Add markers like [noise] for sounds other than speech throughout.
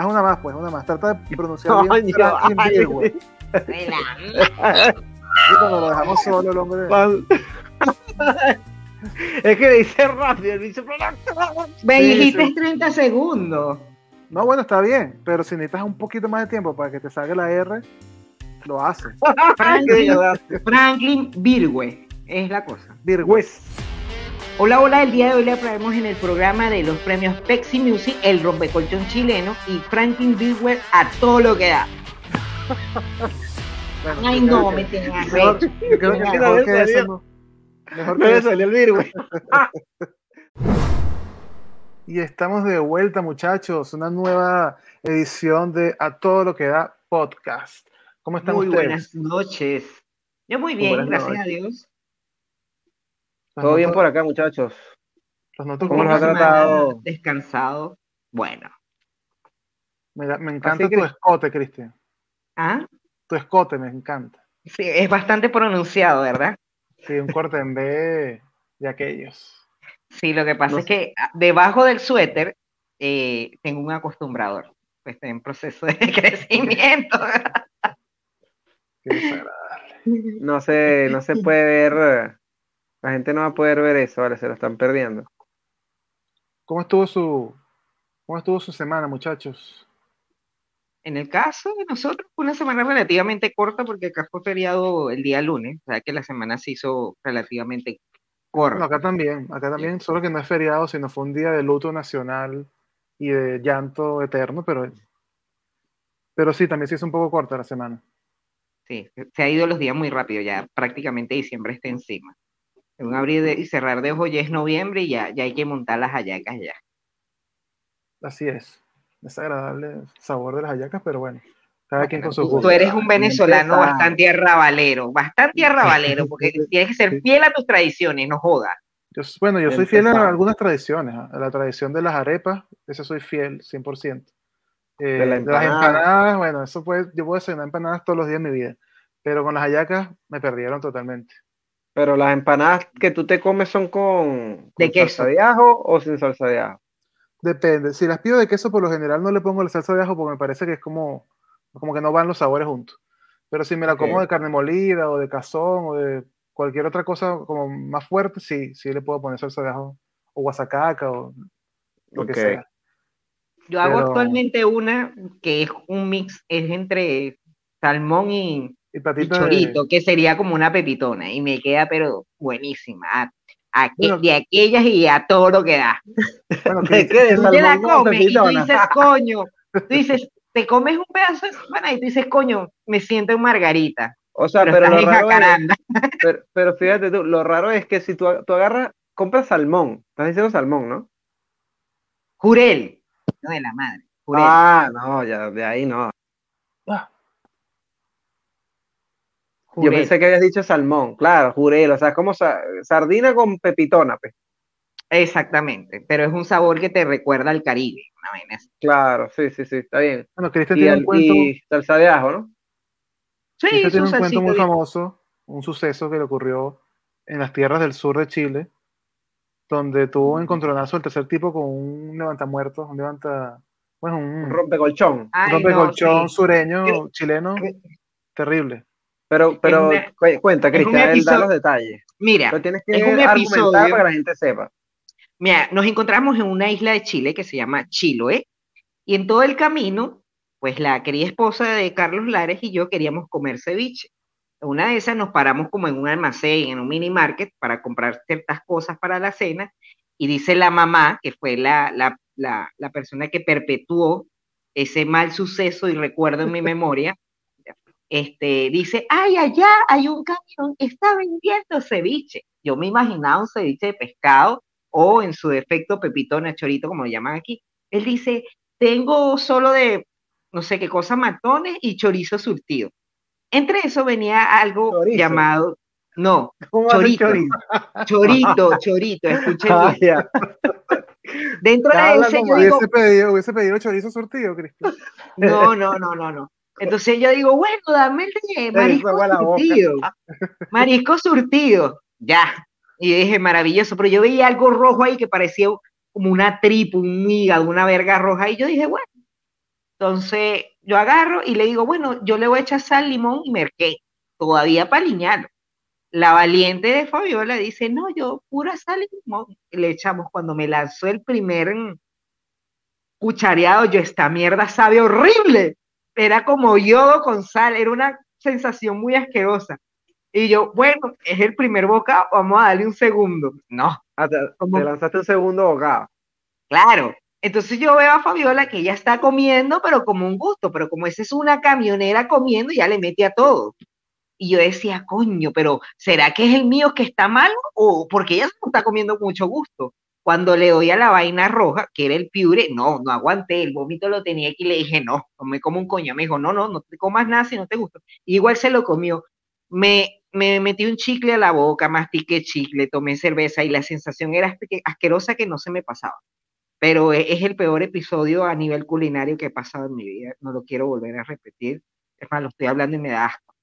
haz una más, pues, una más. Trata de [laughs] pronunciar bien. Y cuando lo dejamos solo, el hombre. [laughs] Es que dice rápido, bicho Me Sí, dijiste sí. 30 segundos. No, bueno, está bien, pero si necesitas un poquito más de tiempo para que te salga la R, lo hace. Franklin, [laughs] Franklin Virgüe es la cosa. Virgüe. Hola, hola, el día de hoy le traemos en el programa de los premios Pepsi Music el rompecolchón chileno y Franklin Virgüe a todo lo que da. [laughs] Bueno, Ay, no, que- me tenía Mejor, recho. yo creo que mejor que salió. eso no. Mejor que eso. el virus. [laughs] Y estamos de vuelta, muchachos. Una nueva edición de A Todo Lo que Da Podcast. ¿Cómo están Muy ustedes? buenas noches. Yo muy bien, gracias noches. a Dios. Todo bien por acá, muchachos. los noto ¿Cómo los ha tratado? Descansado. Bueno. me, da- me encanta Así tu que- escote, Cristian. ¿Ah? Tu escote me encanta. Sí, es bastante pronunciado, ¿verdad? Sí, un corte en B de aquellos. Sí, lo que pasa No es que debajo del suéter eh, tengo un acostumbrador. Pues estoy en proceso de [laughs] crecimiento. Qué desagradable. [laughs] No se, no se puede ver. La gente no va a poder ver eso, vale, se lo están perdiendo. ¿Cómo estuvo su, cómo estuvo su semana, muchachos? En el caso de nosotros, fue una semana relativamente corta porque acá fue feriado el día lunes, o sea que la semana se hizo relativamente Bueno, corta. acá también, acá también, solo que no es feriado, sino fue un día de luto nacional y de llanto eterno, pero, pero sí, también se hizo un poco corta la semana. Sí, se ha ido los días muy rápido, ya prácticamente diciembre está encima. En un abrir y cerrar de ojos ya es noviembre y ya, ya hay que montar las hallacas ya. Así es. Desagradable el sabor de las hallacas, pero bueno, cada quien con su Tú, gusto. tú eres un venezolano bastante arrabalero, bastante arrabalero, porque [laughs] tienes que ser fiel a tus tradiciones, no jodas. Yo, bueno, yo soy fiel a algunas tradiciones, ¿ah? a la tradición de las arepas, esa soy fiel, 100%. Eh, De de, la las empanada. empanadas, bueno, eso puede, yo puedo desayunar empanadas todos los días de mi vida, pero con las hallacas me perdieron totalmente. Pero las empanadas que tú te comes son con, De con queso. salsa de ajo o sin salsa de ajo. Depende, si las pido de queso, por lo general no le pongo la salsa de ajo porque me parece que es como, como que no van los sabores juntos. Pero si me la como de carne molida o de cazón o de cualquier otra cosa como más fuerte, sí, sí le puedo poner salsa de ajo o guasacaca o lo que sea. Yo hago Pero- actualmente una que es un mix, es entre salmón y, Y y patita de- chorito, que sería como una pepitona, y me queda pero buenísima. A- a que- Bueno. de aquellas y a todo lo que da. bueno, [laughs] ¿De Cristian- qué? ¿De Tú te la comes y tú dices, coño, tú dices, te comes un pedazo de semana y tú dices, coño, me siento en margarita, O sea, pero, pero, estás lo en raro es, [laughs] pero, pero fíjate tú, lo raro es que si tú, tú agarras, compras salmón, estás diciendo salmón, ¿no? Jurel, no de la madre, jurel. Ah, no, ya de ahí no. Yo jurel. pensé que habías dicho salmón, claro, jurel, o sea, es como sa- sardina con pepitona, pues. Exactamente, pero es un sabor que te recuerda al Caribe, una vaina así. Claro, sí, sí, sí, está bien. Bueno, Cristian Y, tiene un cuento, y salsa de ajo, ¿no? Sí, Cristian tiene un cuento muy famoso, un suceso que le ocurrió en las tierras del sur de Chile, donde tuvo un encontronazo el tercer tipo con un levantamuertos, un levanta, bueno, Un un rompecolchón. Ay, rompecolchón no, sí. sureño, chileno, terrible. Pero, pero una- cu- cuenta, Cristian, él da los detalles. Mira, Pero tienes que es un episodio- para que la gente sepa. Mira, nos encontramos en una isla de Chile que se llama Chiloé, y en todo el camino, pues la querida esposa de Carlos Lares y yo queríamos comer ceviche. Una de esas nos paramos como en un almacén, en un mini market, para comprar ciertas cosas para la cena, y dice la mamá, que fue la, la, la, la persona que perpetuó ese mal suceso y recuerdo en mi [laughs] memoria, este, dice, ay, allá hay un camión que está vendiendo ceviche. Yo me imaginaba un ceviche de pescado o en su defecto pepitona, chorito, como lo llaman aquí. Él dice, tengo solo de, no sé qué cosa, matones y chorizo surtido. Entre eso venía algo Chorizo. llamado, no, ¿Cómo va a ser Chorito. chorizo? chorito, chorito, escuchen [laughs] Ah, bien. Dentro de ese yo digo, Hubiese pedido, hubiese pedido chorizo surtido, Cristian. no, no, no, no, no. Entonces yo digo, bueno, dame el de marisco surtido. Marisco surtido, ya. Y dije, maravilloso, pero yo veía algo rojo ahí que parecía como una tripa, un hígado, una verga roja, y yo dije, bueno, Entonces yo agarro y le digo, bueno, yo le voy a echar sal, limón y merqué, todavía para aliñarlo. La valiente de Fabiola dice, no, yo pura sal y limón. Le echamos cuando me lanzó el primer cuchareado, yo esta mierda sabe horrible. Era como yodo con sal, era una sensación muy asquerosa. Y yo, bueno, es el primer bocado, vamos a darle un segundo. No. Ah, te, te lanzaste un segundo bocado. Claro. Entonces yo veo a Fabiola que ella está comiendo, pero como un gusto, pero como esa es una camionera comiendo, ya le mete a todo. Y yo decía, coño, pero ¿será que es el mío que está malo? O porque ella no está comiendo con mucho gusto. Cuando le doy a la vaina roja, que era el piure, no, no aguanté, el vómito lo tenía aquí y le dije, no, me como un coño. Me dijo, no, no, no te comas nada si no te gusta. igual se lo comió. Me, me metí un chicle a la boca, mastiqué chicle, tomé cerveza y la sensación era asquerosa que no se me pasaba pero e, es el peor episodio a nivel culinario que he pasado en mi vida. No lo quiero volver a repetir. Es más, lo estoy hablando y me da asco.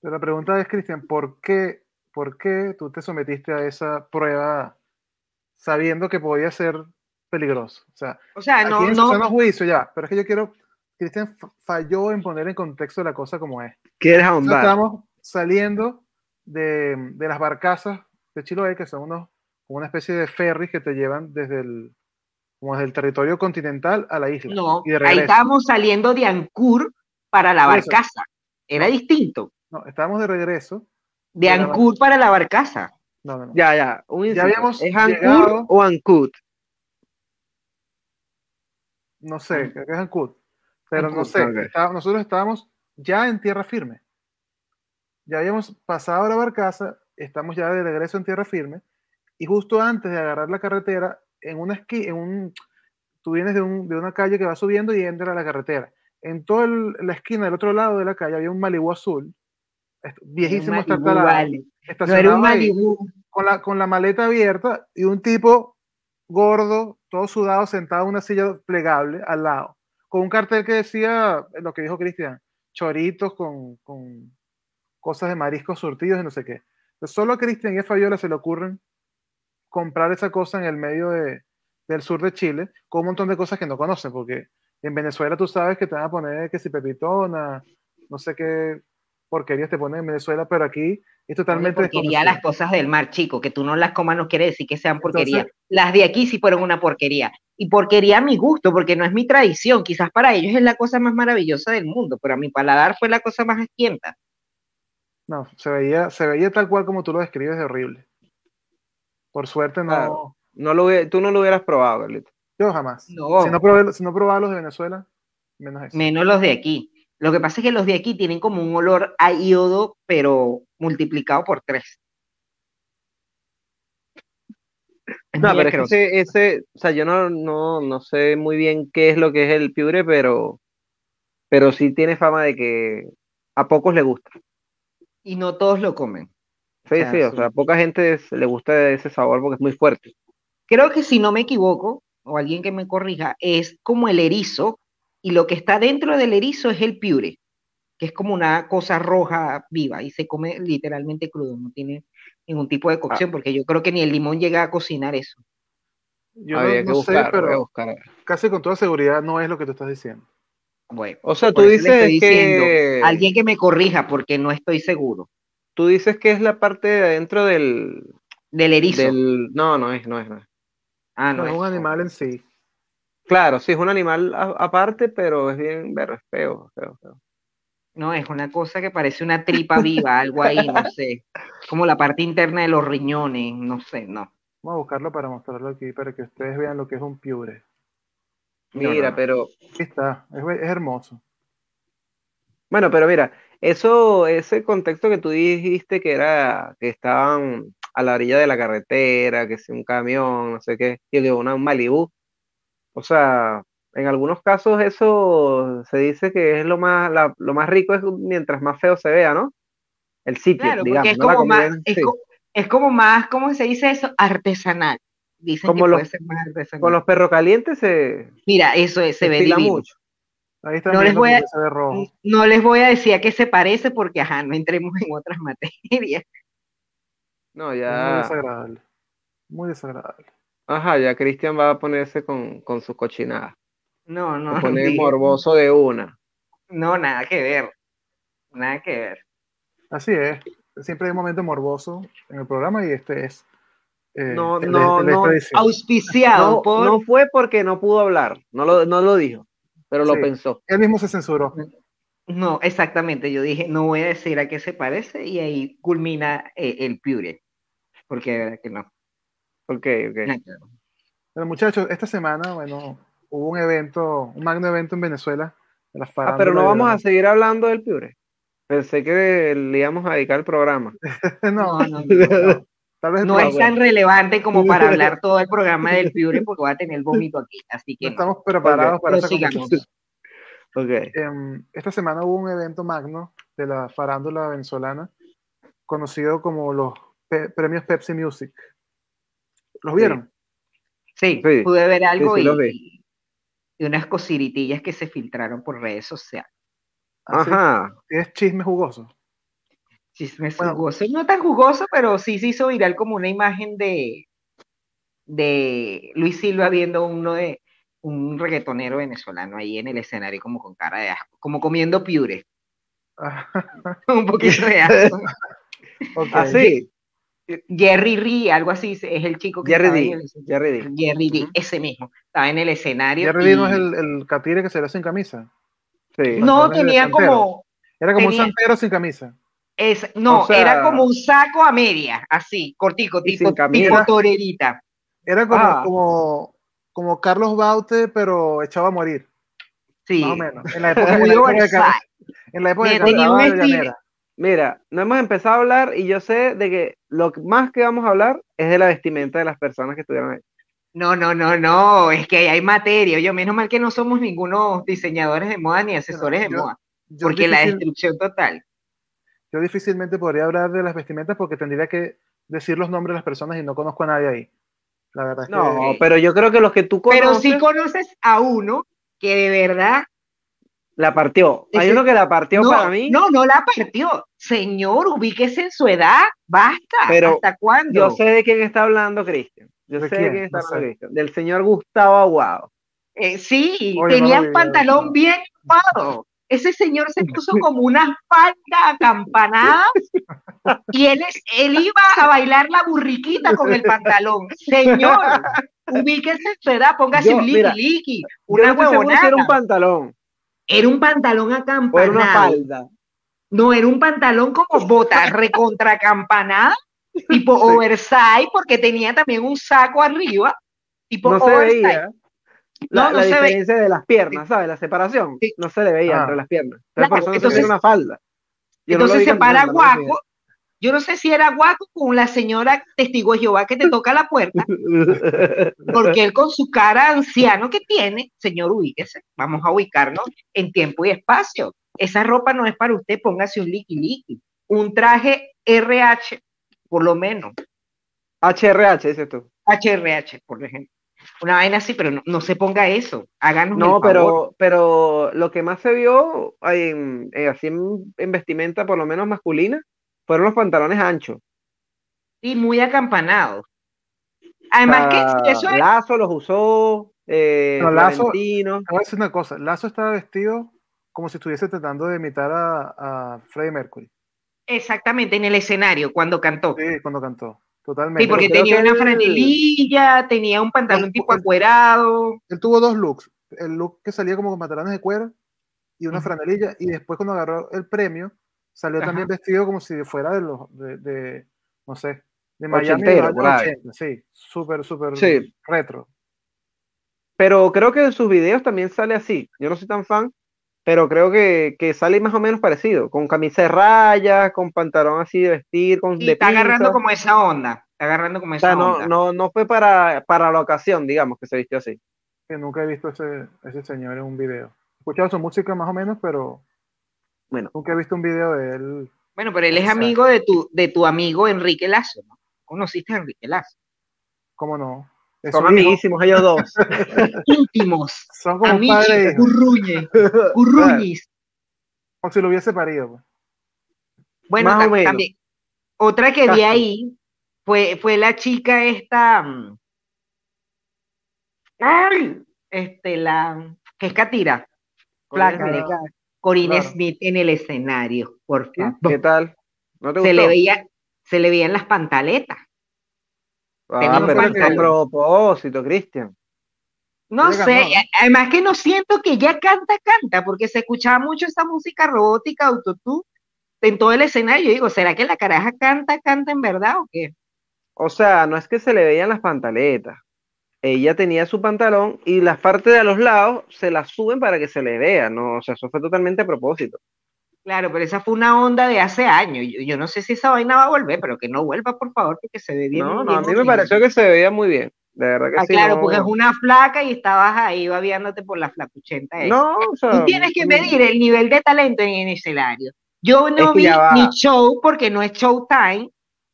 Pero la pregunta es, Cristian, ¿por qué, ¿por qué tú te sometiste a esa prueba sabiendo que podía ser peligroso? O sea, o sea no, aquí no, no juicio ya, pero es que yo quiero, Cristian falló en poner en contexto la cosa como es. ¿Quieres ahondar? Estamos saliendo de, de, las barcazas de Chiloé, que son unos, una especie de ferries que te llevan desde el, como desde el territorio continental a la isla. No, ahí estábamos saliendo de Ancur para la barcaza. Era distinto. No, estábamos de regreso. De, Ancur para la barcaza. No, no, Ya, ya. ya habíamos ¿Es Ancur o Ancud? No sé, creo que es Ancud. Pero no sé, nosotros estábamos ya en tierra firme. Ya habíamos pasado la barcaza, estamos ya de regreso en tierra firme, y justo antes de agarrar la carretera, en una esqui, en un, tú vienes de, un, de, una calle que va subiendo y entra a la carretera. En toda la esquina del otro lado de la calle había un Malibu azul, viejísimo hasta vale. estacionado con, la, con la maleta abierta y un tipo gordo, todo sudado, sentado en una silla plegable al lado, con un cartel que decía lo que dijo Cristian, choritos con, con, cosas de mariscos surtidos y no sé qué. solo a Cristian y a Fabiola se le ocurren comprar esa cosa en el medio de, del sur de Chile con un montón de cosas que no conocen, porque en Venezuela tú sabes que te van a poner que si pepitona, no sé qué porquerías te ponen en Venezuela, pero aquí es totalmente porquería las cosas del mar, chico, que tú no las comas no quiere decir que sean porquería. las de aquí sí fueron una porquería. Y porquería a mi gusto, porque no es mi tradición. Quizás para ellos es la cosa más maravillosa del mundo, pero a mi paladar fue la cosa más asquienta. No, se veía, se veía tal cual como tú lo describes de horrible. Por suerte no. no lo, tú no lo hubieras probado, Carlito. Yo jamás. Si no, probé, si no probaba los de Venezuela, menos eso. Menos los de aquí. Lo que pasa es que los de aquí tienen como un olor a iodo, pero multiplicado por tres. no, pero ese, ese, o sea, yo no, no, no, sé muy bien qué es lo que es el piure, pero, pero sí tiene fama de que a pocos le gusta. Y no todos lo comen. Sí, sí, o sea, a poca gente le gusta ese sabor porque es muy fuerte. Creo que si no me equivoco, o alguien que me corrija, es como el erizo, y lo que está dentro del erizo es el piure, que es como una cosa roja viva y se come literalmente crudo, no tiene ningún tipo de ah. cocción, porque yo creo que ni el limón llega a cocinar eso. Yo no, sé, pero casi con toda seguridad no es lo que tú estás diciendo. Bueno, o sea, tú dices que alguien que me corrija porque no estoy seguro. Tú dices que es la parte de adentro del... Del erizo. No, no es, no es, no es. Ah, no, es un animal en sí. Claro, sí, es un animal aparte, pero es bien pero es feo, feo, feo. No, es una cosa que parece una tripa viva, algo ahí, no sé. Como la parte interna de los riñones, no sé, no. Vamos a buscarlo para mostrarlo aquí, para que ustedes vean lo que es un piure. Mira, pero... Aquí está, es hermoso. Bueno, pero mira, eso, ese contexto que tú dijiste que era que estaban a la orilla de la carretera, que si un camión, no sé qué, y que una, un Malibú. O sea, en algunos casos eso se dice que es lo más, lo más rico es mientras más feo se vea, ¿no? El sitio, digamos. Es, como más, es, como más, ¿cómo se dice eso? Artesanal. Dicen como que puede ser más artesanal. Con los perros calientes se. Mira, eso se, ve divino. mucho no les, voy a, no les voy a decir a qué se parece porque, ajá, no entremos en otras [laughs] materias. No, ya. Muy desagradable. Muy desagradable. Ajá, ya Cristian va a ponerse con, con su cochinada. No, no. Se pone [laughs] morboso de una. No, nada que ver. Nada que ver. Así es. Siempre hay un momento morboso en el programa y este es. eh, No, el no, el no. Auspiciado No, por. no fue porque no pudo hablar, no lo, no lo dijo, pero lo Sí. pensó. Él mismo se censuró. No, exactamente. Yo dije, no voy a decir a qué se parece y ahí culmina eh, el Pure. Porque de verdad que no. Ok, ok. ver. Pero muchachos, esta semana, bueno, hubo un evento, un magno evento en Venezuela. De la Ah, pero no vamos a seguir hablando del Piure. Pensé que le íbamos a dedicar el programa. [laughs] no, No, no, no. tal vez No es tan relevante como para [laughs] hablar todo el programa del Pure porque va a tener el vómito aquí. Así que estamos preparados para esa prosigamos. conversación. Ok. Em, esta semana hubo un evento magno de la farándula venezolana, conocido como los pe- premios Pepsi Music. ¿Los vieron? Sí, Sí, pude ver algo sí, y, y unas cosiritillas que se filtraron por redes sociales. Así, Ajá. Es chisme jugoso. Chisme Bueno. jugoso, no tan jugoso, pero sí se hizo viral como una imagen de, de Luis Silva viendo uno de un reggaetonero venezolano ahí en el escenario como con cara de asco, como comiendo piure, [laughs] un poquito de asco. [laughs] Así. Jerry Ree, algo así, es el chico que Jerry D. Jerry D. Jerry Ree, Ujú. ese mismo, estaba en el escenario. Jerry Lee no y- es el, el catire que se ve sin camisa. Sí. No, tenía como, Era como Tenía- un santero sin camisa. es, no, O sea- era como un saco a media, así, cortico, Y tipo, torerita. Era como, Ah. como, como Carlos Baute, pero echado a morir, Sí, más o menos. En la época, [laughs] en la época en la época de tenía un estilo- Llanera. Mira, no hemos empezado a hablar y yo sé de que lo que más que vamos a hablar es de la vestimenta de las personas que estuvieron ahí. No, no, no, no, es que ahí hay materia. Yo, menos mal que no somos ningunos diseñadores de moda ni asesores de yo- moda, Yo, porque la destrucción total. yo difícilmente podría hablar de las vestimentas porque tendría que decir los nombres de las personas y no conozco a nadie ahí. La verdad es que No, pero yo creo que los que tú conoces Pero sí conoces a uno que de verdad. La partió. Hay Ese- uno que la partió No, para mí. no, no la partió. Señor, ubíquese en su edad, basta. Pero ¿Hasta cuándo? Yo sé de quién está hablando Cristian. Yo ¿De sé quién? de quién está No hablando. Cristian. Del señor Gustavo Aguado. Eh, sí, Oye, tenía no un pantalón no. bien armado. Ese señor se puso como una falda acampanada y él, es- él iba a bailar la burriquita con el pantalón. Señor, ubíquese en su edad, póngase Yo, un liqui liqui, Yo una no huevonada. era un pantalón Era un pantalón o era una acampanado. falda. No, era un pantalón como [laughs] bota recontra acampanada, tipo oversize, porque tenía también un saco arriba, tipo No se oversize. veía la, No, no la se ve- diferencia de las piernas, ¿sabes? La separación. Sí. No se le veía Ah. entre las piernas. Entonces, Claro, por eso no se entonces- veía una falda. Yo no Entonces vi se para no. Guaco. Yo no sé si era Guaco con la señora testigo de Jehová que te toca la puerta, [laughs] porque él con su cara anciano que tiene, señor, ubíquese, vamos a ubicarnos en tiempo y espacio. Esa ropa no es para usted, póngase un liqui liqui, un traje RH, por lo menos, HRH, dices tú. HRH, por ejemplo. Una vaina así, pero no, no se ponga eso, háganos el No, favor. pero, pero lo que más se vio en, en- así en, en vestimenta, por lo menos masculina, fueron los pantalones anchos. Sí, muy acampanados. Además Ah, que eso es Lazo los usó, eh, Pero Lazo- voy a decir una cosa, Lazo estaba vestido como si estuviese tratando de imitar a, a Freddie Mercury. exactamente en el escenario cuando cantó. Sí, cuando cantó. Totalmente. Sí, porque tenía una franelilla, tenía un pantalón tipo acuerado. Él tuvo dos looks. El look que salía como con pantalones de cuero y una franelilla. Y después cuando agarró el premio, salió Ajá. también vestido como si fuera de los, de, de, no sé, de Miami de Ochentero, ahí. 80. Sí, súper, súper Sí. retro. Pero creo que en sus videos también sale así. Yo no soy tan fan, pero creo que, que sale más o menos parecido, con camisa de rayas, con pantalón así de vestir, con Y de está agarrando pinzas. como esa onda. Está agarrando como O esa sea, no, onda. no, no fue para, para la ocasión, digamos, que se vistió así. Que nunca he visto ese, ese señor en un video. He escuchado su música más o menos, pero Bueno, nunca he visto un video de él. Bueno, pero él es Exacto. amigo de tu, de tu amigo Enrique Lazo, ¿no? ¿Conociste a Enrique Lazo? ¿Cómo no? Es son amiguísimos ellos dos. [laughs] Íntimos, Son como padre e amigos, curruñe, [laughs] curruñis. Como si lo hubiese parido. pues. Bueno, Más o tam- menos. también. Otra que vi ahí fue, fue la chica esta. mm, ¡Ay! Este, la. que es Catira. Flaca, Corina Smith en el escenario, por favor. ¿Qué tal? ¿No te se, le veía, se le veían las pantaletas. Ah, pero a propósito, Cristian. No sé, además que no siento que ella canta, canta, porque se escuchaba mucho esa música robótica, autotune, en todo el escenario. Yo digo, ¿será que la caraja canta, canta en verdad o qué? O sea, no es que se le veían las pantaletas. Ella tenía su pantalón y las partes de los lados se las suben para que se le vea, ¿no? O sea, eso fue totalmente a propósito. Claro, pero esa fue una onda de hace años. Yo, no sé si esa vaina va a volver, pero que no vuelva, por favor, porque se ve bien. No, no, a mí me pareció que se veía muy bien. De verdad que ah, sí. Claro, porque es una flaca y estabas ahí babiándote por la flacuchenta. No, o sea, Tú tienes que medir el nivel de talento en el escenario. Yo no vi ni show porque no es showtime.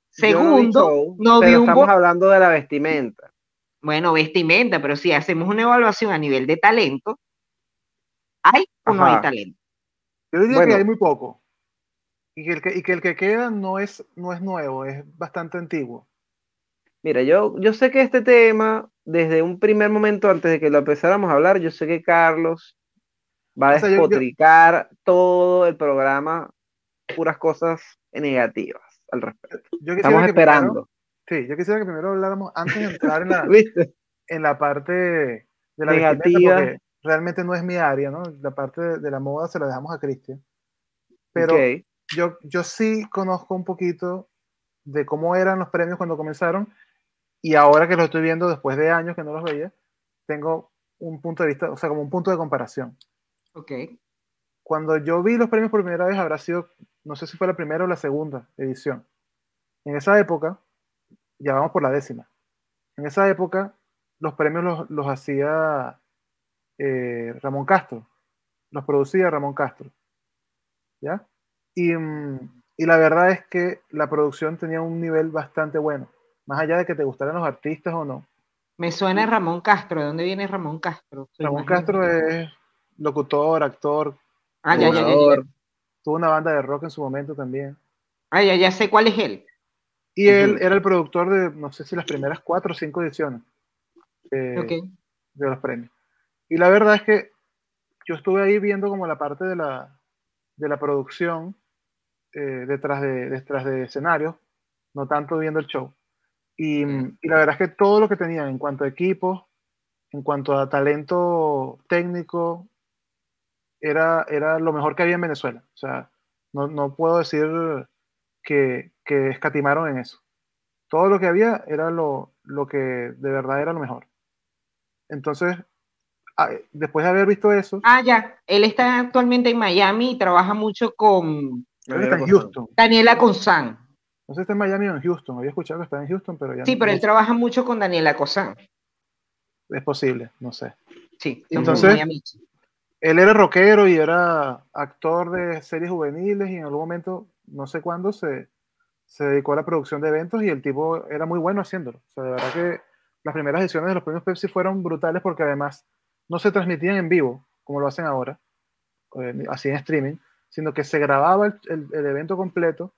Segundo, no vi, un. Estamos hablando de la vestimenta. Bueno, vestimenta, pero si hacemos una evaluación a nivel de talento, ¿hay o no hay talento? Yo diría que hay muy poco. Y que, el que, y que el que queda no es, no es nuevo, es bastante antiguo. Mira, yo, yo sé que este tema, desde un primer momento antes de que lo empezáramos a hablar, yo sé que Carlos va a despotricar todo el programa, puras cosas negativas al respecto. Estamos esperando. Sí, yo quisiera que primero habláramos antes de entrar en la, [laughs] en la parte de la negativa. Porque realmente no es mi área, ¿no? La parte de, la moda se la dejamos a Cristian. Pero yo, yo sí conozco un poquito de cómo eran los premios cuando comenzaron y ahora que los estoy viendo después de años que no los veía, tengo un punto de vista, o sea, como un punto de comparación. Ok. Cuando yo vi los premios por primera vez, habrá sido, no sé si fue la primera o la segunda edición. En esa época, ya vamos por la décima. En esa época, los premios los, los hacía eh, Ramón Castro. Los producía Ramón Castro. ¿Ya? Y, mm, y la verdad es que la producción tenía un nivel bastante bueno más allá de que te gustaran los artistas o no. Me suena Ramón Castro. ¿De dónde viene Ramón Castro? Ramón Castro es locutor, actor. Ah, ya, ya, Tuvo una banda de rock en su momento también. Ah, ya, ya sé cuál es él. Y él era el productor de, no sé si las primeras cuatro o cinco ediciones de los premios. Y la verdad es que yo estuve ahí viendo como la parte de la, de la producción eh, detrás, de, detrás de escenarios, no tanto viendo el show. Y, la verdad es que todo lo que tenían en cuanto a equipos, en cuanto a talento técnico, era, era lo mejor que había en Venezuela. O sea, no, no puedo decir que, que, escatimaron en eso. Todo lo que había era lo, lo que de verdad era lo mejor. Entonces, ah, después de haber visto eso. Ah, ya. Él está actualmente en Miami y trabaja mucho con. está en Houston. Daniela Consan. No sé si está en Miami o en Houston. Había escuchado que está en Houston, pero ya. Sí, pero él trabaja mucho con Daniela Cosán. Es posible, no sé. Sí, entonces. Él era rockero y era actor de series juveniles y en algún momento, no sé cuándo, se, se dedicó a la producción de eventos y el tipo era muy bueno haciéndolo. O sea, de verdad que las primeras ediciones de los premios Pepsi fueron brutales porque además no se transmitían en vivo, como lo hacen ahora, eh, así en streaming, sino que se grababa el, el evento completo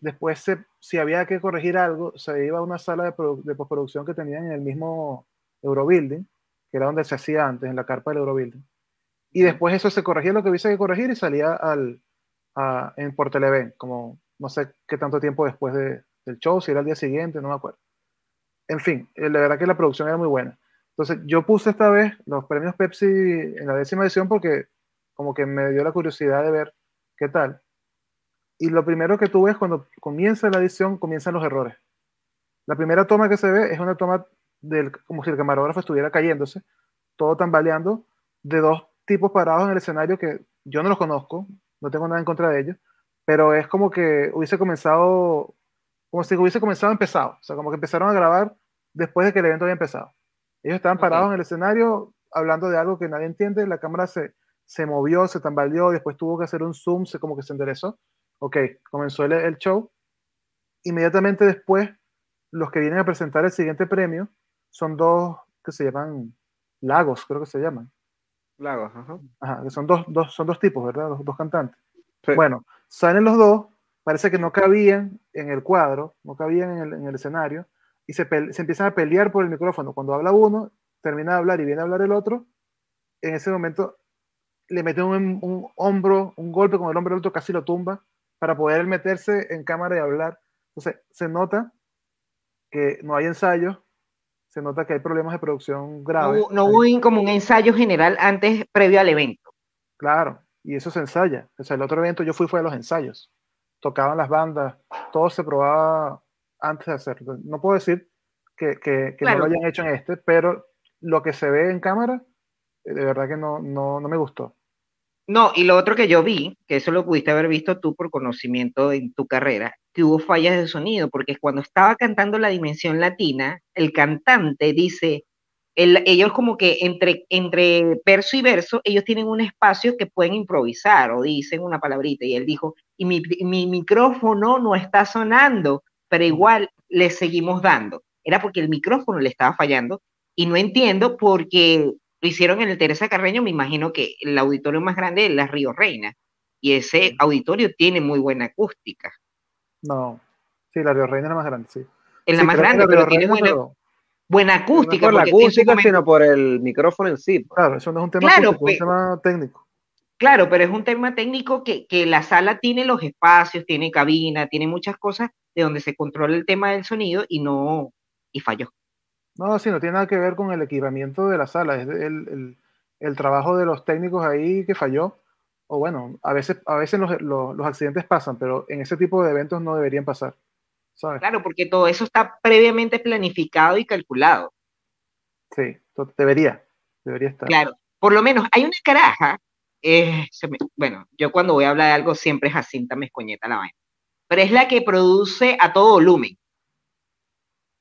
Después, si había que corregir algo, se iba a una sala de, postproducción que tenían en el mismo Eurobuilding, que era donde se hacía antes, en la carpa del Eurobuilding. Y después eso se corregía lo que hubiese que corregir y salía al, en por Televen, como no sé qué tanto tiempo después del show, si era el día siguiente, no me acuerdo. En fin, eh, la verdad que la producción era muy buena. Entonces, yo puse esta vez los premios Pepsi en la décima edición porque como que me dio la curiosidad de ver qué tal. Y lo primero que tú ves cuando comienza la edición, comienzan los errores. La primera toma que se ve es una toma del, como si el camarógrafo estuviera cayéndose, todo tambaleando, de dos tipos parados en el escenario que yo no los conozco, no tengo nada en contra de ellos, pero es como que hubiese comenzado, como si hubiese comenzado empezado, o sea, como que empezaron a grabar después de que el evento había empezado. Ellos estaban parados en el escenario hablando de algo que nadie entiende, la cámara se, se movió, se tambaleó, después tuvo que hacer un zoom, se como que se enderezó, ok, comenzó el, show. Inmediatamente después, los que vienen a presentar el siguiente premio son dos que se llaman Lagos, creo que se llaman. Lagos, ajá. Ajá, que son dos, dos, son dos tipos, ¿verdad? Dos, dos cantantes. Bueno, salen los dos, parece que no cabían en el cuadro, no cabían en el, en el escenario, y se, se, empiezan a pelear por el micrófono. Cuando habla uno, termina de hablar y viene a hablar el otro, en ese momento le meten un, un hombro, un golpe con el hombro alto, casi lo tumba, para poder meterse en cámara y hablar. Entonces, se nota que no hay ensayos, se nota que hay problemas de producción graves. No, no hubo como un ensayo general antes, previo al evento. Claro, y eso se ensaya. O sea, el otro evento yo fui fue a los ensayos. Tocaban las bandas, todo se probaba antes de hacerlo. No puedo decir que, que, que no lo hayan hecho en este, pero lo que se ve en cámara, eh, de verdad que no, no, no me gustó. No, y lo otro que yo vi, que eso lo pudiste haber visto tú por conocimiento en tu carrera, que hubo fallas de sonido, porque cuando estaba cantando la dimensión latina, el cantante dice, ellos como que entre, entre verso y verso, ellos tienen un espacio que pueden improvisar o dicen una palabrita, y él dijo, y mi, mi micrófono no está sonando, pero igual le seguimos dando. Era porque el micrófono le estaba fallando, y no entiendo porque lo hicieron en el Teresa Carreño, me imagino que el auditorio más grande es la Río Reina, y ese auditorio tiene muy buena acústica. No, sí, la Río Reina es la más grande, sí. Es la más grande, pero tiene buena, buena acústica. No por la acústica, sino por el micrófono en sí. Pues. Claro, eso no es un tema, claro, acústico, es un tema técnico. Claro, pero es un tema técnico que, que la sala tiene los espacios, tiene cabina, tiene muchas cosas de donde se controla el tema del sonido y no, y falló. No, sí, no tiene nada que ver con el equipamiento de la sala, es el, el, trabajo de los técnicos ahí que falló. O bueno, a veces, a veces los, los, accidentes pasan, pero en ese tipo de eventos no deberían pasar. ¿sabes? Claro, porque todo eso está previamente planificado y calculado. Sí, debería, debería estar. Claro, por lo menos hay una caraja, eh, bueno, yo cuando voy a hablar de algo siempre es a cinta mezcoñeta la vaina, pero es la que produce a todo volumen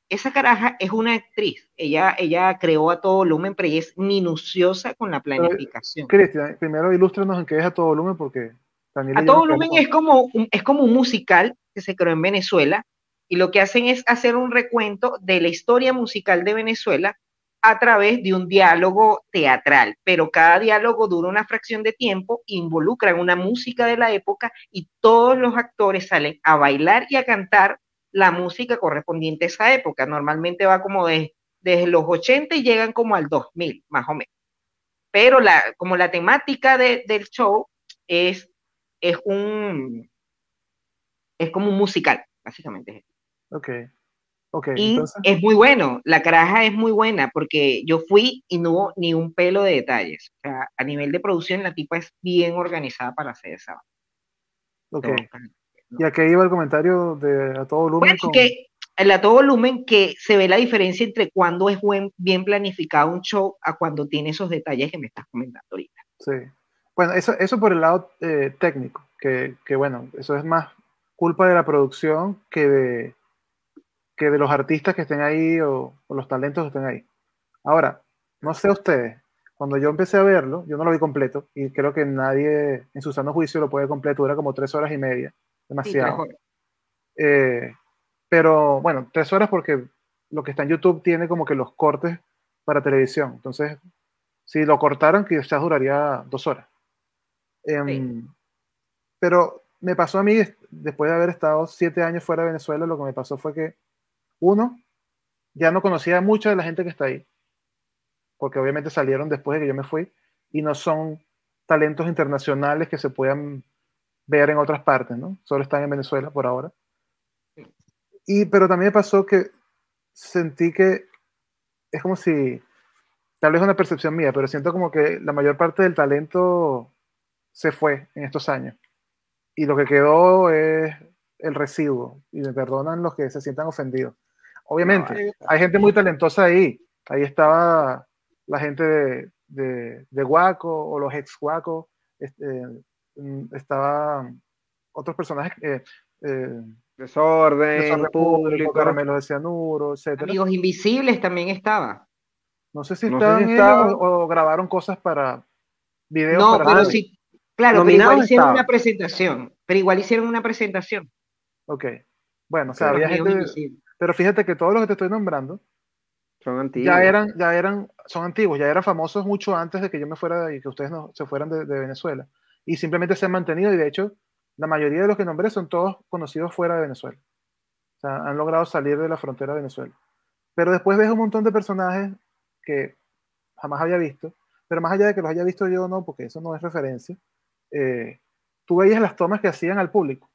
esa caraja es una actriz. Ella, ella creó a todo volumen, pero ella es minuciosa con la planificación. Cristian, primero ilústranos en qué es a todo volumen, porque a todo volumen es como, es como un musical que se creó en Venezuela y lo que hacen es hacer un recuento de la historia musical de Venezuela a través de un diálogo teatral, pero cada diálogo dura una fracción de tiempo, involucran una música de la época y todos los actores salen a bailar y a cantar la música correspondiente a esa época. Normalmente va como de, desde los 80 y llegan como al 2000, más o menos. Pero la, como la temática del show es, es un es como un musical, básicamente. Ok. Okay, y es muy bueno, la caraja es muy buena porque yo fui y no hubo ni un pelo de detalles. O sea, a nivel de producción la tipa es bien organizada para hacer esa. Ok. ¿Y a qué iba el comentario de a todo volumen? Bueno, que el a todo volumen que se ve la diferencia entre cuando es buen, bien planificado un show a cuando tiene esos detalles que me estás comentando ahorita. Sí. Bueno, eso, eso por el lado eh, técnico, que, que, bueno, eso es más culpa de la producción que de, que de los artistas que estén ahí o, o los talentos que estén ahí. Ahora, no sé ustedes, cuando yo empecé a verlo, yo no lo vi completo y creo que nadie en su sano juicio lo puede completo, dura como tres horas y media demasiado. Eh, pero bueno, tres horas porque lo que está en YouTube tiene como que los cortes para televisión. Entonces, si lo cortaran, quizás duraría dos horas. Em, pero me pasó a mí, después de haber estado siete años fuera de Venezuela, lo que me pasó fue que, uno, ya no conocía mucha de la gente que está ahí, porque obviamente salieron después de que yo me fui, y no son talentos internacionales que se puedan ver en otras partes, ¿no? Solo están en Venezuela por ahora. Y, pero también me pasó que sentí que es como si, tal vez es una percepción mía, pero siento como que la mayor parte del talento se fue en estos años. Y lo que quedó es el residuo. Y me perdonan los que se sientan ofendidos. Obviamente, hay gente muy talentosa ahí. Ahí estaba la gente de, de, de Guaco o los ex Guaco. Este, Mm, estaban otros personajes. Eh, eh, desorden, desorden público, caramelo de cianuro, etc. Amigos Invisibles también estaba. No sé si estaban ellos o, grabaron cosas para videos. No, pero sí, claro, pero igual hicieron una presentación. Pero igual hicieron una presentación. Ok. Bueno, o sea, había gente. Pero fíjate que todos los que te estoy nombrando son antiguos. Ya eran, ya eran, son antiguos, ya eran famosos mucho antes de que yo me fuera y que ustedes no, se fueran de Venezuela y simplemente se han mantenido y de hecho la mayoría de los que nombré son todos conocidos fuera de Venezuela. O sea, han logrado salir de la frontera de Venezuela. Pero después ves un montón de personajes que jamás había visto. pero más allá de que los haya visto yo no, porque eso no es referencia, eh, tú veías las tomas que hacían al público,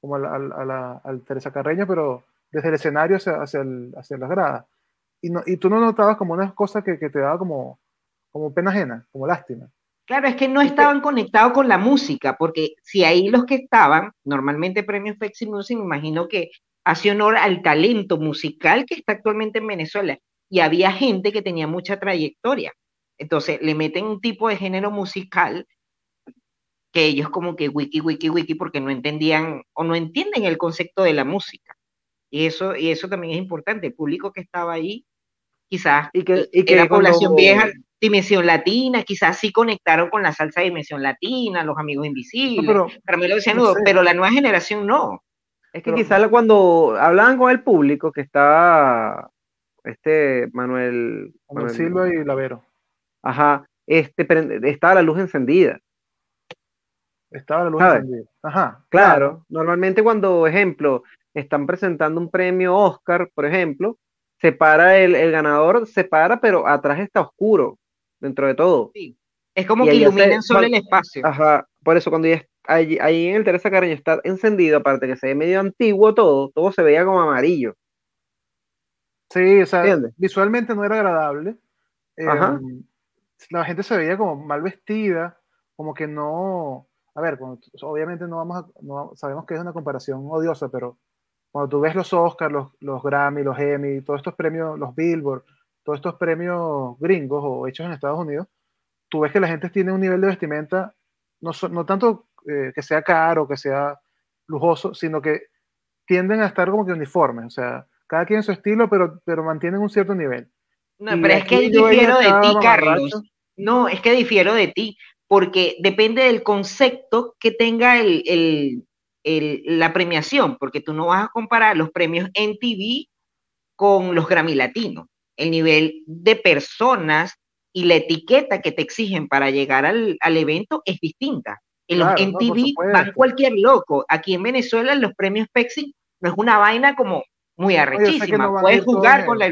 como al Teresa Carreño, pero desde el escenario hacia, hacia, las gradas. Y, no, y tú no notabas como una cosa que, que te daba como, como pena ajena, como lástima. Claro, es que no estaban conectados con la música, porque si ahí los que estaban, normalmente premios Pepsi Music, me imagino que hace honor al talento musical que está actualmente en Venezuela. Y había gente que tenía mucha trayectoria. Entonces le meten un tipo de género musical que ellos como que wiki, wiki, wiki, porque no entendían o no entienden el concepto de la música. Y eso, y eso también es importante. El público que estaba ahí, quizás y que, y que era población vieja, Dimensión Latina, quizás sí conectaron con la salsa de Dimensión Latina, los amigos invisibles, pero, pero la nueva generación no. Es que quizás cuando hablaban con el público, que estaba este Manuel, Manuel Silva y Lavero. Ajá, este, estaba la luz encendida. Estaba la luz encendida. Ajá. Claro, normalmente cuando, ejemplo, están presentando un premio Oscar, por ejemplo, se para el, el ganador, se para, pero atrás está oscuro dentro de todo. Sí. Es como que iluminan solo el espacio. Ajá, por eso cuando ya ahí, ahí, en el Teresa Carreño está encendido, aparte que se ve medio antiguo todo, todo se veía como amarillo. Sí, o sea, visualmente no era agradable. Ajá. Em, la gente se veía como mal vestida, como que no. A ver, obviamente no vamos a, no, sabemos que es una comparación odiosa, pero cuando tú ves los Oscars, los, los Grammy, los Emmy, todos estos premios, los Billboard, todos estos premios gringos o hechos en Estados Unidos, tú ves que la gente tiene un nivel de vestimenta, no, no tanto eh, que sea caro, que sea lujoso, sino que tienden a estar como que uniformes, o sea, cada quien su estilo, pero, pero mantienen un cierto nivel. No, pero es que difiero de ti, Carlos. No, es que difiero de ti, porque depende del concepto que tenga el, el, el, la premiación, porque tú no vas a comparar los premios en TV con los Grammy Latinos el nivel de personas y la etiqueta que te exigen para llegar al, evento es distinta. En los MTV van cualquier loco. Aquí en Venezuela los premios Pepsi no es una vaina como muy arrechísima. Puedes jugar con la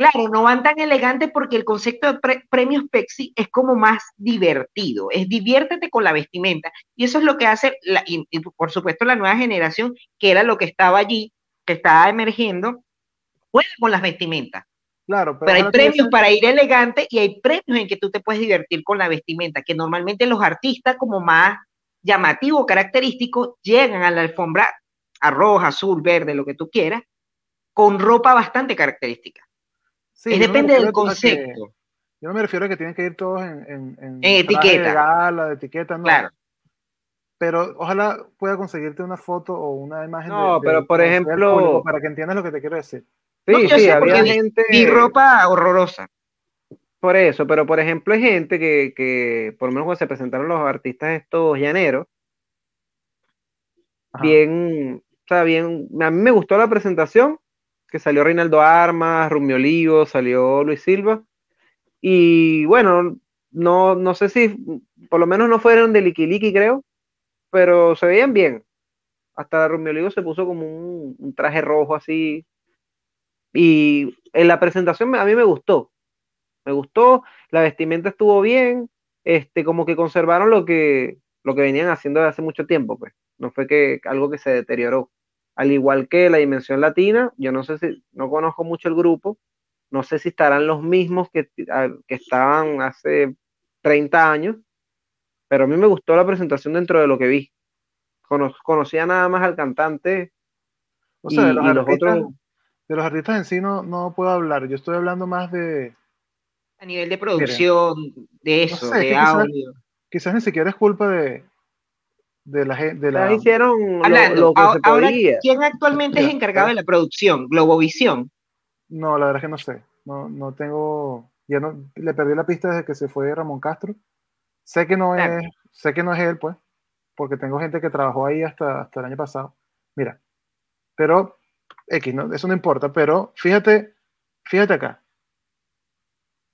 Claro, no van tan elegantes porque el concepto de premios Pepsi es como más divertido, es diviértete con la vestimenta. Y eso es lo que hace, y, por supuesto la nueva generación, que era lo que estaba allí, que estaba emergiendo, juega con las vestimentas. Claro, pero, hay premios para ir elegante y hay premios en que tú te puedes divertir con la vestimenta, que normalmente los artistas como más llamativo, característico, llegan a la alfombra a roja, azul, verde, lo que tú quieras, con ropa bastante característica. Sí, depende del concepto. yo no me refiero a que tienen que ir todos en, en, en, etiqueta. De de etiqueta, no. Claro. Pero ojalá pueda conseguirte una foto o una imagen. No, pero por ejemplo. Para que entiendas lo que te quiero decir. Sí, sí, había gente. Y ropa horrorosa. Por eso, pero por ejemplo, hay gente que, que por lo menos cuando se presentaron los artistas estos llaneros, bien, o sea, bien, a mí me gustó la presentación, que salió Reinaldo Armas, Rumi Olivo, salió Luis Silva, y bueno, no, no sé si, por lo menos no fueron de Liquiliqui, creo, pero se veían bien. Hasta Rumi Olivo se puso como un traje rojo así, y en la presentación a mí me gustó. Me gustó, la vestimenta estuvo bien, este, como que conservaron lo que, lo que venían haciendo desde hace mucho tiempo, pues. No fue que algo que se deterioró. Al igual que la dimensión latina, yo no sé si, no conozco mucho el grupo, no sé si estarán los mismos que, que estaban hace 30 años, pero a mí me gustó la presentación dentro de lo que vi. conocía nada más al cantante o sea, y, los otros de los artistas en sí no, no puedo hablar. Yo estoy hablando más de. A nivel de producción, de eso, de audio. Quizás, ni siquiera es culpa de, de la gente. De la... hicieron lo, que ahora, ¿quién actualmente es encargado de la producción? ¿Globovisión? No, la verdad es que no sé. No, no tengo. Ya no le perdí la pista desde que se fue Ramón Castro. Sé que no es, sé que no es él, pues, porque tengo gente que trabajó ahí hasta, hasta el año pasado. Mira, pero X, ¿no? Eso no importa, pero fíjate, fíjate acá.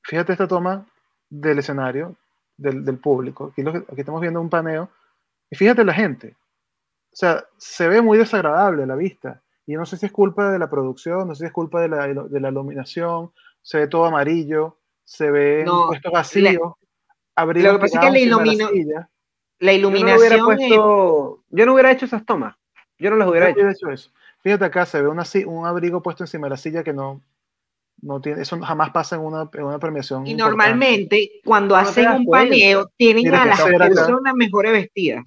Fíjate esta toma del escenario, del, público. Aquí, aquí, estamos viendo un paneo. Y fíjate la gente. O sea, se ve muy desagradable a la vista. Y no sé si es culpa de la producción, no sé si es culpa de la, de la iluminación. Se ve todo amarillo. se ven No, puestos vacíos, Lo abrigos que pasa es que la. La Yo no le iluminación hubiera es- puesto, yo no hubiera hecho esas tomas. Yo no las hubiera Yo hecho. hubiera hecho eso. Fíjate acá, se ve una, un abrigo puesto encima de la silla que no, no tiene, eso jamás pasa en una, en una premiación. y importante. normalmente cuando No hacen un cuenta. paneo tienen Mira a las personas mejores vestidas.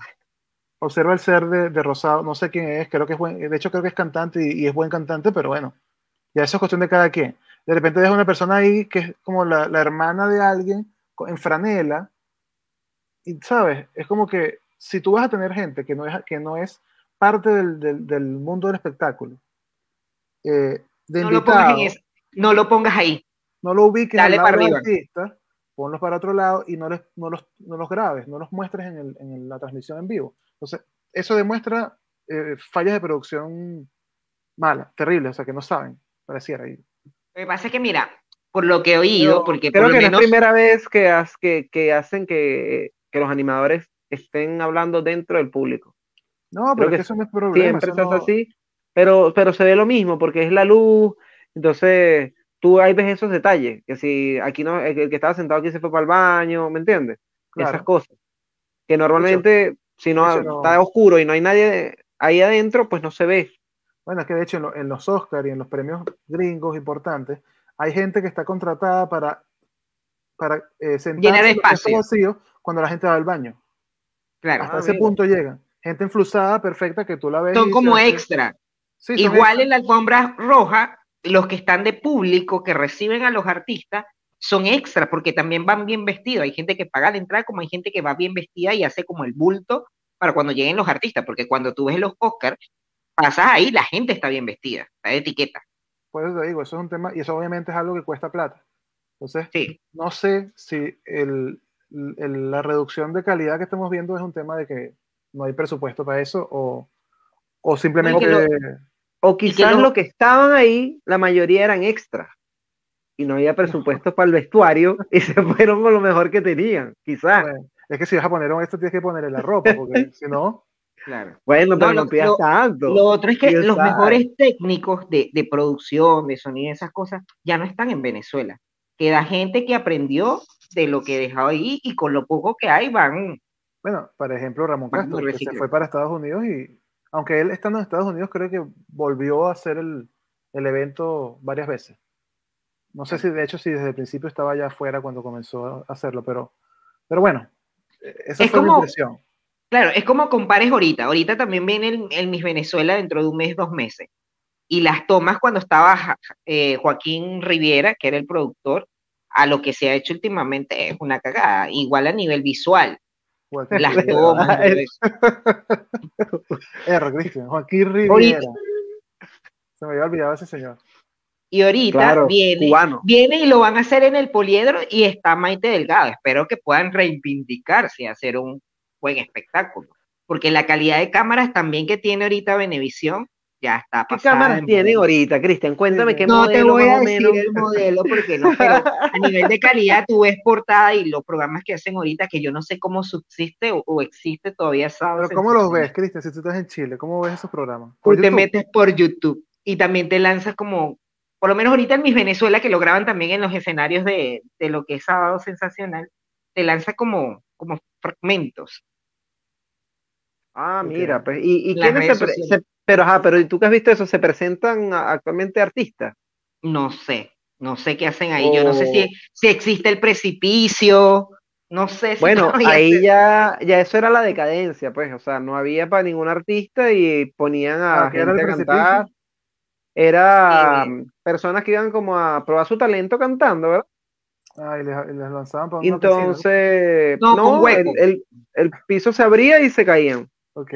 Observa el ser de, de Rosado, no sé quién es, creo que es buen, de hecho creo que es cantante y, y es buen cantante, pero bueno, ya eso es cuestión de cada quien. De repente ves una persona ahí que es como la, la hermana de alguien en franela, y sabes, es como que si tú vas a tener gente que no es, que no es parte del, del- del mundo del espectáculo, eh, de No lo, pongas en no lo pongas ahí. no lo ubiques Dale al lado para del arriba. artista, ponlos para otro lado y no, les, no, los, no los grabes, no los muestres en, el- en la transmisión en vivo. Entonces, eso demuestra eh, fallas de producción mala, terrible, o sea, que no saben, pareciera. Y, Lo que pasa es que, mira, por lo que he oído, Pero porque creo por lo que no es primera vez que, has- que, que hacen que, que los animadores estén hablando dentro del público. No, pero que eso no es problema. Siempre no- así, pero, pero se ve lo mismo porque es la luz. Entonces, tú ahí ves esos detalles. Que si aquí no, el el que estaba sentado aquí se fue para el baño, ¿me entiendes? Claro. Esas cosas. Que normalmente, si no, está oscuro y no hay nadie ahí adentro, pues no se ve. Bueno, es que de hecho en, lo- en los Oscars y en los premios gringos importantes, hay gente que está contratada para, para eh, sentarse Llenar espacio. vacíos cuando la gente va al baño. claro, Hasta Ah, ese mira. punto llegan. Gente enflusada, perfecta, que tú la ves. son como extra. Sí, son Igual en la alfombra roja, los que están de público, que reciben a los artistas, son extras porque también van bien vestidos. Hay gente que paga la entrada, como hay gente que va bien vestida y hace como el bulto para cuando lleguen los artistas, porque cuando tú ves los Oscars, pasas ahí, la gente está bien vestida, está de etiqueta. Por eso te digo, eso es un tema, y eso obviamente es algo que cuesta plata. Entonces, Sí, no sé si el, el- la reducción de calidad que estamos viendo es un tema de que no hay presupuesto para eso o, o simplemente... lo- O quizás no- los que estaban ahí, la mayoría eran extras. Y no había presupuesto para el vestuario [laughs] y se fueron con lo mejor que tenían, quizás. bueno, es que si vas a poner esto tienes que ponerle la ropa, porque [laughs] si no... claro. Bueno, pero No, lo- pidas lo- tanto. Lo otro es que los mejores técnicos de, de producción, de sonido esas cosas, ya no están en Venezuela. Queda gente que aprendió de lo que dejaba ahí y con lo poco que hay van. Bueno, por ejemplo, Ramón Castro, que se fue para Estados Unidos y, aunque él estando en Estados Unidos, creo que volvió a hacer el, el evento varias veces. No sé si, de hecho, si desde el principio estaba ya afuera cuando comenzó a hacerlo, pero, pero bueno, esa Es fue mi como- impresión. Claro, es como compares ahorita. Ahorita también viene el, el Miss Venezuela dentro de un mes, dos meses. Y las tomas cuando estaba eh, Joaquín Riviera, que era el productor, a lo que se ha hecho últimamente es una cagada. Igual a nivel visual. Joaquín Las todo eso. [laughs] R, Cristian, Joaquín Riviera. Ahorita. Se me había olvidado ese señor. Y ahorita Claro, viene, cubano. viene y lo van a hacer en el poliedro y está Maite Delgado. Espero que puedan reivindicarse y hacer un buen espectáculo. Porque la calidad de cámaras también que tiene ahorita Venevisión ya está ¿Qué pasada cámaras de tienen modelo. ahorita, Cristian? Cuéntame qué No te modelo voy a decir menos. el [laughs] modelo porque no, pero a nivel de calidad tú ves portada y los programas que hacen ahorita que yo no sé cómo subsiste o, o existe todavía sábado. Pero ¿cómo los ves, Cristian, si tú estás en Chile? ¿Cómo ves esos programas? Tú ¿Por te metes por YouTube y también te lanzas como, por lo menos ahorita en Mis Venezuela, que lo graban también en los escenarios de, de lo que es Sábado Sensacional, te lanza como, como fragmentos. Ah, mira, pues, ¿y, y quiénes se, se- pero, ajá, pero ¿y tú que has visto eso? ¿Se presentan a- actualmente artistas? No sé, no sé qué hacen ahí. Yo no sé si, O- si existe el precipicio, no sé si Bueno, [laughs] ahí se- ya, ya eso era la decadencia, pues, o sea, no había para ningún artista y ponían a Ah, ¿qué era el gente a cantar. Era Sí. mm, personas que iban como a probar su talento cantando, ¿verdad? Ah, y les, lanzaban para piscina. entonces, No, con no, hueco. el, el- el piso se abría y se caían. Ok.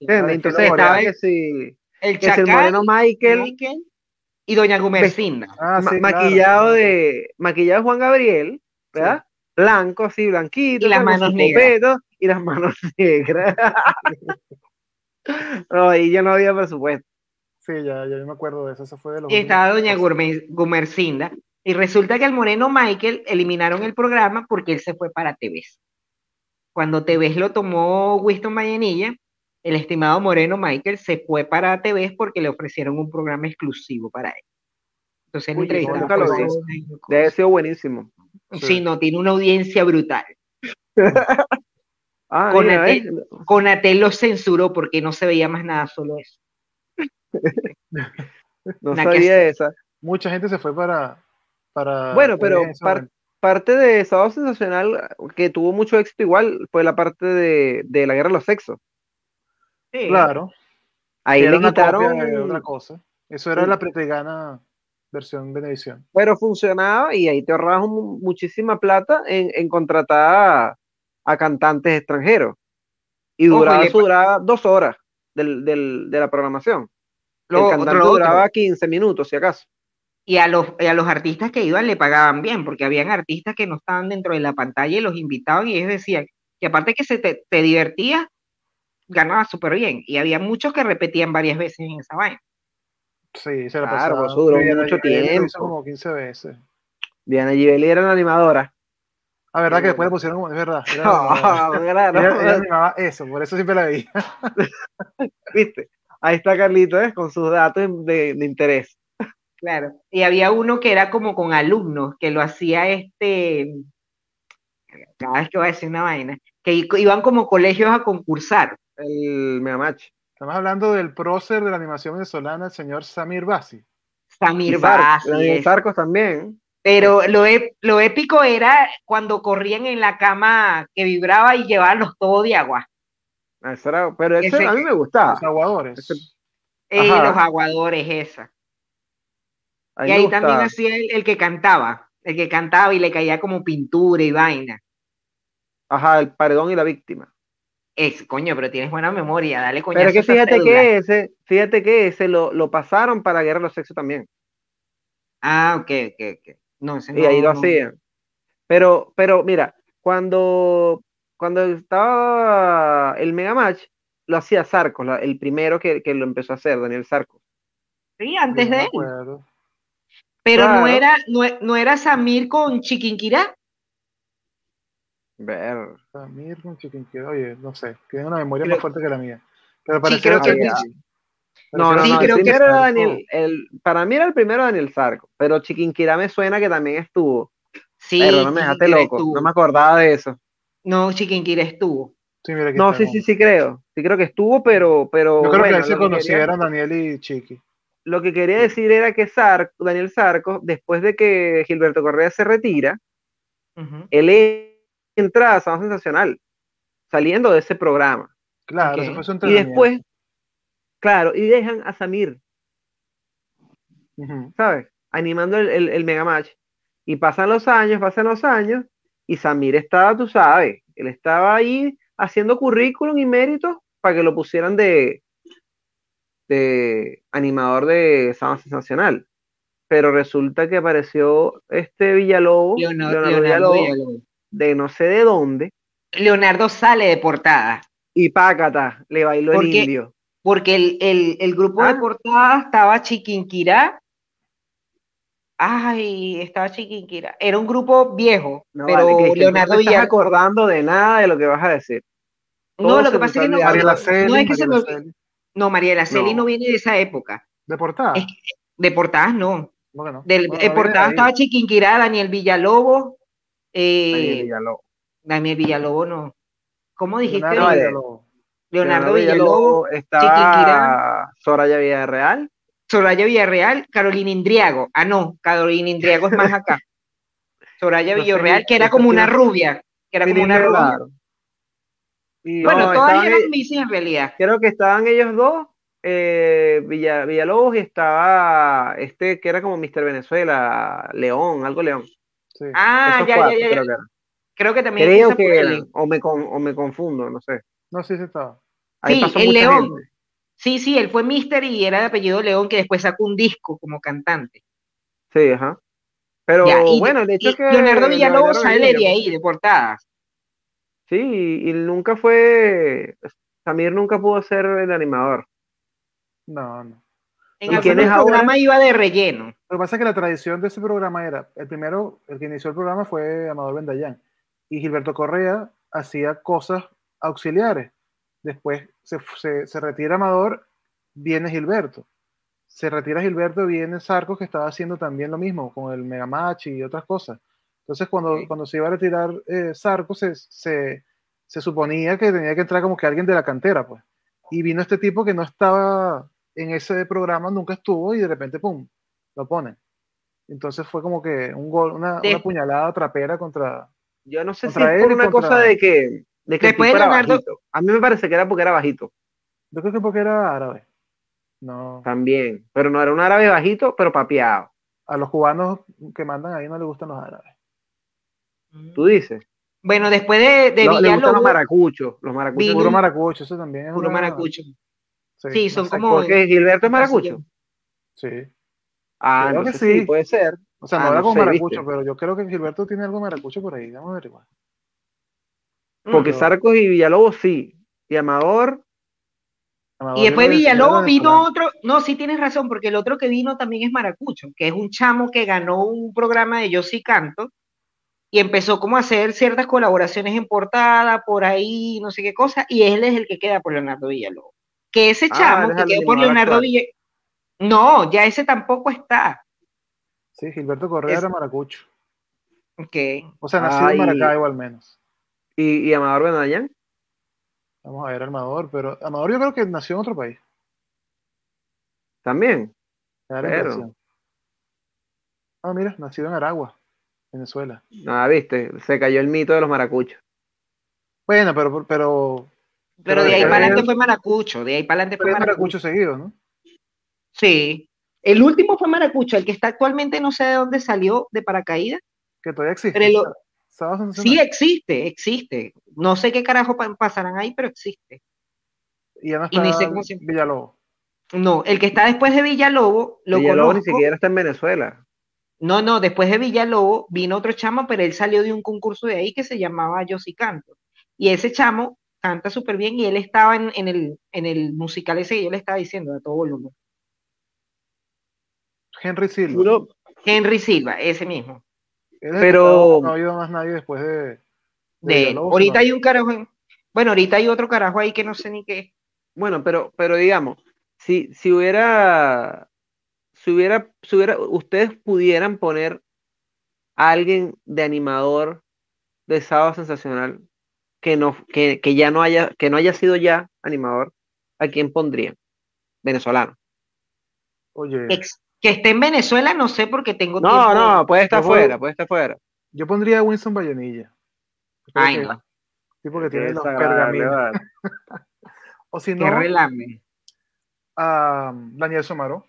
Entonces estaba el si el Chacal, moreno Michael, Michael y Doña Gumercinda. Ah, ma- sí, claro. maquillado de maquillado de Juan Gabriel, ¿verdad? Blanco, así, blanquito, Y las manos negras. y las [laughs] manos negras. no, ahí ya no había presupuesto. Sí, ya, ya yo me acuerdo de eso. Eso fue de los Y estaba Doña Gumercinda. Y resulta que al moreno Michael eliminaron el programa porque él se fue para TVS. Cuando TVS lo tomó Winston Vallenilla, el estimado moreno Michael se fue para TVS porque le ofrecieron un programa exclusivo para él. Entonces, Uy, entrevistaron nunca lo vi. Debe buenísimo. Sí, no, tiene una audiencia brutal. [laughs] Ah, Con mira, Atel, ¿ves? Conatel lo censuró porque no se veía más nada, solo eso. [laughs] No Nada sabía esa. Mucha gente se fue para. para Bueno, pero par- parte de Sábado Sensacional que tuvo mucho éxito igual fue la parte de, de la guerra de los sexos. Sí. Claro. Ahí era le una copia quitaron, de otra cosa. Eso era Sí. la pretegana versión Venevisión. pero funcionaba y ahí te ahorrabas mu- muchísima plata en, en contratar a, a cantantes extranjeros. Y Ojo, duraba, y eso duraba dos horas del, del- de la programación. Lo- el cantante otro- otro. duraba 15 minutos, si acaso. Y a los, y a los artistas que iban le pagaban bien, porque habían artistas que no estaban dentro de la pantalla y los invitaban y ellos decían que aparte que se te, te divertías, ganabas súper bien. Y había muchos que repetían varias veces en esa vaina. Sí, se la Claro, pasaba. pues eso duró mucho Givelli lo hizo tiempo. como 15 veces. Diana Givelli era la animadora. La verdad que Sí. después le pusieron como. Es verdad. era. Claro, [laughs] ella, ella animaba eso, por eso siempre la veía. [laughs] ¿viste? Ahí está Carlito, ¿eh? con sus datos de, de interés. Claro. Y había uno que era como con alumnos, que lo hacía este, cada vez que voy a decir una vaina, que iban como colegios a concursar. El Megamatch. Estamos hablando del prócer de la animación venezolana, el señor Samir Basi. Samir Basi, Sarcos también. Pero lo, lo épico era cuando corrían en la cama que vibraba y llevaban los tobos de agua. Ah, eso era- pero ese Ese- a mí me gustaba. Los aguadores. Ese- Eh, Ajá. los aguadores, esa. Y ahí también hacía el, el que cantaba, el que cantaba y le caía como pintura y vaina. Ajá, el paredón y la víctima. Es, coño, pero tienes buena memoria, dale coño. Pero es que fíjate que ese, fíjate que ese lo, lo pasaron para Guerra de los Sexos también. Ah, ok, ok, ok. No, ese Y ahí no- lo no. hacían. Pero, pero mira, cuando, cuando estaba el Megamatch, lo hacía Sarcos, la- el primero que, que lo empezó a hacer, Daniel Sarcos. Sí, antes Yo de él. Pero no era, no, no era Samir con Chiquinquirá. Ver. Samir con Chiquinquirá. Oye, no sé, tiene una memoria Creo- más fuerte que la mía. Pero Sí, creo que. No, no, Sí, no, que el creo que primero era Daniel, el, para mí era el primero Daniel Sarcos, pero Chiquinquirá me suena que también estuvo. Sí, pero no me dejaste loco, estuvo. no me acordaba de eso. No, Chiquinquirá estuvo. Sí, mira, No, sí, sí, sí creo. Sí creo que estuvo, pero, pero Yo creo bueno, que ahí se lo que quería- conocieron Daniel y Chiqui. lo que quería decir era que Sar- Daniel Sarcos, después de que Gilberto Correa se retira, Ujú. él entra a Sábado Sensacional, saliendo de ese programa. Claro, fue Y después, claro, y dejan a Samir. ¿sabes? Animando el, el, el Megamatch. Y pasan los años, pasan los años, y Samir estaba, tú sabes, él estaba ahí haciendo currículum y méritos para que lo pusieran de, de animador de Sábado Sensacional. Pero resulta que apareció este Villalobos, Leonardo, Leonardo Leonardo Villalobos, Villalobos. De no sé de dónde, Leonardo sale de portada, y pácata, le bailó el indio. porque el, el- el grupo Ah. de portada estaba Chiquinquirá. Ay, estaba Chiquinquirá. Era un grupo viejo, No, pero vale, Cristian, Leonardo no te estás acordando de nada de lo que vas a decir. No, lo que pasa es que no, Mariela no, Celi, no es que se me. No, Mariela Celi no. No. viene de esa época. De portada. Es De portadas no. De portadas ahí. estaba Chiquinquirá, Daniel Villalobos. Eh, Daniel Villalobos. Daniel Villalobos no. ¿Cómo dijiste? Leonardo. Villalobos. Leonardo Villalobos, estaba. Soraya Villarreal. Soraya Villarreal, Carolina Indriago. Ah, no, Carolina Indriago es más [laughs] acá. Soraya No sé, Villarreal, que era como una rubia. Que era como una rubia. Y Bueno, No, todas eran ahí- bicis en realidad. Creo que estaban ellos dos, eh, Villa- Villalobos y estaba este que era como Mr. Venezuela, León, algo León. Sí. Ah, Esos ya, cuatro ya, ya, creo que eran. Creo que también Creo que eran, o me, con- o me confundo, no sé. No, sí, sí estaba. Ahí Sí, pasó el León. gente. Sí, sí, él fue Mister y era de apellido León, que después sacó un disco como cantante. Sí, ajá. Pero Ya, y- bueno, el hecho y es que Leonardo le Villalobos sale de ahí, de portadas. Sí, y, y nunca fue, Samir nunca pudo ser el animador. No, no. En ¿Y el quién es ahora? programa iba de relleno. Lo que pasa es que la tradición de ese programa era, el primero, el que inició el programa fue Amador Bendayán. Y Gilberto Correa hacía cosas auxiliares. Después se, se, se retira Amador, viene Gilberto. Se retira Gilberto, viene Sarcos, que estaba haciendo también lo mismo, con el Megamatch y otras cosas. Entonces, cuando, cuando se iba a retirar eh, Sarco, se, se, se, suponía que tenía que entrar como que alguien de la cantera, pues. Y vino este tipo que no estaba en ese programa, nunca estuvo, y de repente, ¡pum!, lo ponen. Entonces fue como que un gol, una, una puñalada trapera contra. Yo no sé si es por una cosa de que, de que Después era Leonardo- bajito. A mí me parece que era porque era bajito. Yo creo que porque era árabe. No. También. Pero no era un árabe bajito, pero papeado. A los cubanos que mandan ahí no les gustan los árabes. Tú dices. Bueno, después de, de No, gustan los Villalobos, maracuchos. Los maracuchos. Vino- Puro maracucho, eso también es puro una- maracucho. Sí, son secta. como- Porque Gilberto es maracucho. Sí. Ah, Creo que entonces sí. sí. puede ser. O sea, no Ah, era no como sé, maracucho, ¿viste? pero yo creo que Gilberto tiene algo de maracucho por ahí. Vamos a averiguar. Porque Mm. Sarcos y Villalobos sí. Y Amador, Amador, Y después Villalobos vino otro, no, sí tienes razón, porque el otro que vino también es Maracucho, que es un chamo que ganó un programa de Yo sí canto y empezó como a hacer ciertas colaboraciones en portada, por ahí, no sé qué cosa, y él es el que queda por Leonardo Villalobos. Que ese Ah, chamo que quedó por Leonardo. Villalobos, no, ya ese tampoco está. Sí, Gilberto Correa Es- era maracucho. Ok. O sea, nacido en Maracaibo al menos. y, y Amador Benayán. Vamos a ver, Amador, pero Amador yo creo que nació en otro país. También. Pero-. Ah, mira, nacido en Aragua, Venezuela. Ah, viste. Se cayó el mito de los maracuchos. Bueno, pero, pero, Pero de ahí para adelante fue Maracucho, de ahí para adelante fue Maracucho. maracucho seguido, ¿no? Sí. El último fue Maracucho, el que está actualmente no sé de dónde salió de paracaídas. Que todavía existe. Pero lo- Sábado Sí existe, existe. No sé qué carajo pa- pasarán ahí, pero existe. Y ya no y ni sé cómo se- Villalobos. No, el que está después de Villalobos, lo Villalobos ni conozco. siquiera está en Venezuela. No, no, después de Villalobos vino otro chamo, pero él salió de un concurso de ahí que se llamaba Yo sí canto. Y ese chamo canta súper bien y él estaba en, en el, en el musical ese que yo le estaba diciendo a todo volumen. Henry Silva. Henry Silva, ese mismo. Pero- No ha habido más nadie después de. de De él. Villalobos, Ahorita ¿no? hay un carajo, en- bueno, ahorita hay otro carajo ahí que no sé ni qué. es. Bueno, pero, pero digamos, si, si hubiera, si hubiera, si hubiera, ustedes pudieran poner a alguien de animador de Sábado Sensacional que no, que, que ya no haya, que no haya sido ya animador, ¿a quién pondrían? Venezolano. Oye, Ex- que esté en Venezuela, no sé porque tengo No, tiempo. no, puede estar fuera, puede estar fuera. yo pondría a Winston Vallenilla. Ay, que- no. Tipo que Qué tiene los pergaminos. [laughs] O si Qué no, relame. a Daniel Somaró.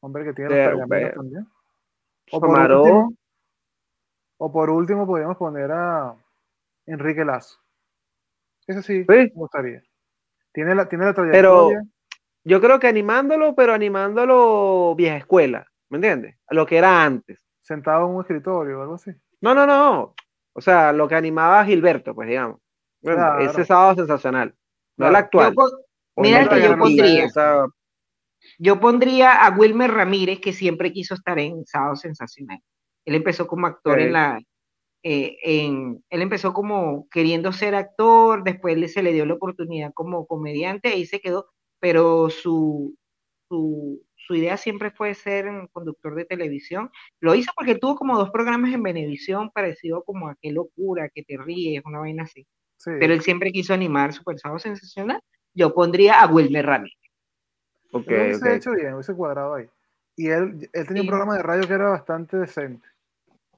Hombre que tiene los Pero, pergaminos pero- también. O por, Somaró. último, o por último, podríamos poner a Enrique Lazo. Ese sí, Sí. me gustaría. Tiene la, tiene la trayectoria. Yo creo que animándolo, pero animándolo vieja escuela, ¿me entiendes? Lo que era antes. sentado en un escritorio o algo así. No, no, no. O sea, lo que animaba a Gilberto, pues digamos. Bueno, Claro. Ese sábado sensacional. No el Claro. actual. Yo pon- O mira el que yo pondría. Yo pondría a Wilmer Ramírez, que siempre quiso estar en Sábado Sensacional. Él empezó como actor en la. eh, en, él empezó como queriendo ser actor, después se le dio la oportunidad como comediante, ahí se quedó, pero su, su, su idea siempre fue ser un conductor de televisión. Lo hizo porque tuvo como dos programas en Venevisión, parecido como a Qué locura, que te ríes, una vaina así. Sí. Pero él siempre quiso animar Super Sábado Sensacional. Yo pondría a Wilmer Ramírez. ok, Él hubiese ok. hecho bien, hubiese cuadrado ahí. Y él, él tenía un Sí. programa de radio que era bastante decente.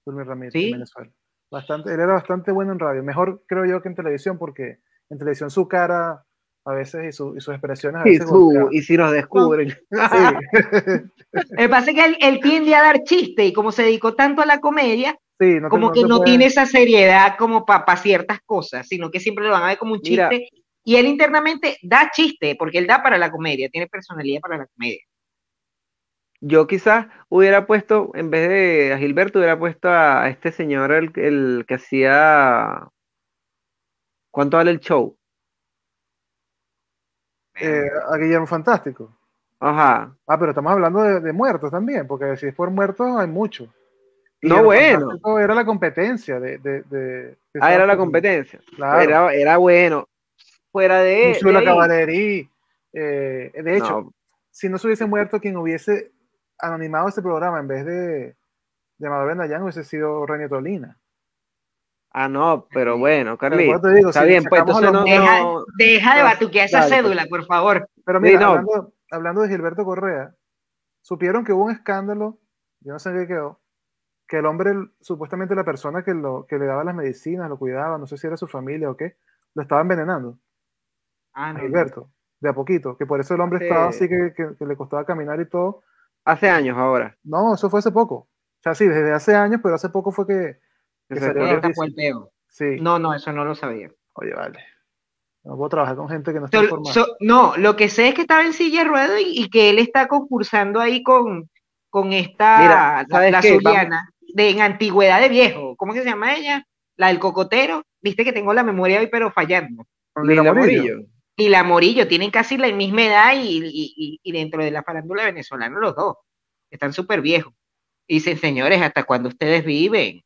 Wilmer Ramírez, Sí. en Venezuela. Bastante, él era bastante bueno en radio. Mejor creo yo que en televisión, porque en televisión su cara a veces y, su- y sus expresiones a Y, veces su- y si nos descubren. [laughs] Sí. Lo que pasa es que él, él tiende a dar chiste y como se dedicó tanto a la comedia, Sí, no te- como no que no tiene esa seriedad como para ciertas cosas, sino que siempre lo van a ver como un Mira. chiste. Y él internamente da chiste, porque él da para la comedia, tiene personalidad para la comedia. Yo quizás hubiera puesto, en vez de a Gilberto, hubiera puesto a este señor, el, el que hacía. ¿Cuánto vale el show? Eh, a Guillermo Fantástico. Ajá. Ah, pero estamos hablando de, de muertos también, porque si es por muertos hay muchos. No, Guillermo bueno. Fantástico Era la competencia de. de, de- de Ah, era la competencia. Claro. Era, era bueno. Fuera de. De ahí, Cavallerí. eh, de hecho, no, si no se hubiese muerto quien hubiese animado ese programa en vez de, llamado Benayán hubiese sido René Tolina. Ah, no, pero bueno, Carly. Pero te digo, está si bien, pues entonces no, Deja, no- deja de batuquear esa Dale, pues. cédula, por favor. Pero Sí, mira, no. hablando, hablando de Gilberto Correa, supieron que hubo un escándalo, yo no sé en qué quedó, que el hombre, supuestamente la persona que, lo, que le daba las medicinas, lo cuidaba, no sé si era su familia o qué, lo estaba envenenando Ah, a no. Gilberto, de a poquito, que por eso el hombre estaba así que, que- que le costaba caminar y todo. Hace años ahora. No, eso fue hace poco. O sea, sí, desde hace años, pero hace poco fue que, que que se salió fue. la Esta noticia. fue el peo. Sí, No, no, eso no lo sabía. oye, vale. No puedo trabajar con gente que no está So- informada. so- no, lo que sé es que estaba en silla de ruedas y, y que él está concursando ahí con, con esta, Mira, la, ¿sabes la? Zuliana, de en Antigüedad de Viejo. ¿Cómo que se llama ella? La del cocotero. Viste que tengo la memoria hoy, pero fallando. Lila Lila Morillo. Y la Morillo, tienen casi la misma edad y, y- y- y dentro de la farándula venezolana los dos. Están súper viejos. Y dicen, señores, ¿hasta cuándo ustedes viven?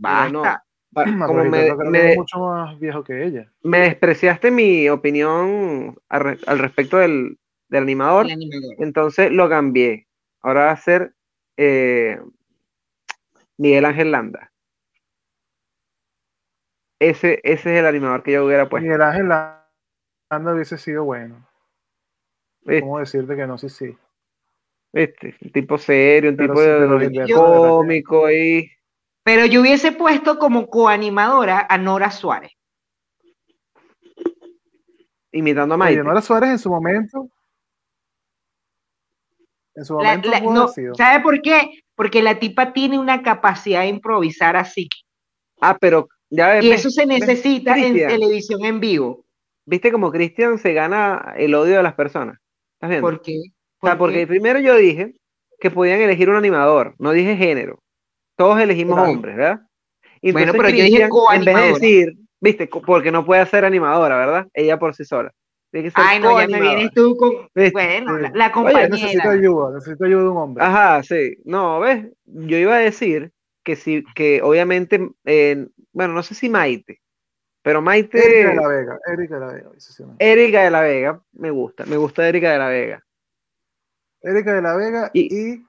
Basta. No, [clears throat] como me, me- es mucho más viejo que ella. me despreciaste mi opinión al, al respecto del, del animador, El animador. entonces lo cambié. Ahora va a ser eh, Miguel Ángel Landa. Ese, ese es el animador que yo hubiera puesto. Miguel Ángel Landa hubiese sido bueno. ¿viste? ¿Cómo decirte que no? Sí, sí. ¿Viste? Un tipo serio, un Pero tipo sí, de- de Gilberto, cómico y Pero yo hubiese puesto como coanimadora a Nora Suárez. imitando a Oye, Maite. Nora Suárez en su momento. En su momento la- no. ¿Sabe por qué? Porque la tipa tiene una capacidad de improvisar así. Ah, pero ya ves, Y ves- eso se ves, necesita en televisión en vivo. ¿Viste como Cristian se gana el odio de las personas? ¿Estás viendo? ¿Por qué? O sea, ¿Por porque qué? primero yo dije que podían elegir un animador, no dije género. Todos elegimos Claro. hombres, ¿verdad? Y Bueno, pero yo dije en vez de decir, viste, porque no puede ser animadora, ¿verdad? Ella por sí sola. Tiene que ser Ay, no, ya me vienes tú con. ¿Viste? Bueno, Sí. la, la Oye, necesito compañera. ayuda, necesito ayuda de un hombre. Ajá, sí. No, ¿ves? Yo iba a decir que sí, que obviamente, eh, bueno, no sé si Maite, pero Maite, Erika de la Vega, Erika de la Vega. Erika de la Vega, me gusta, me gusta Erika de la Vega. Erika de la Vega Y- y,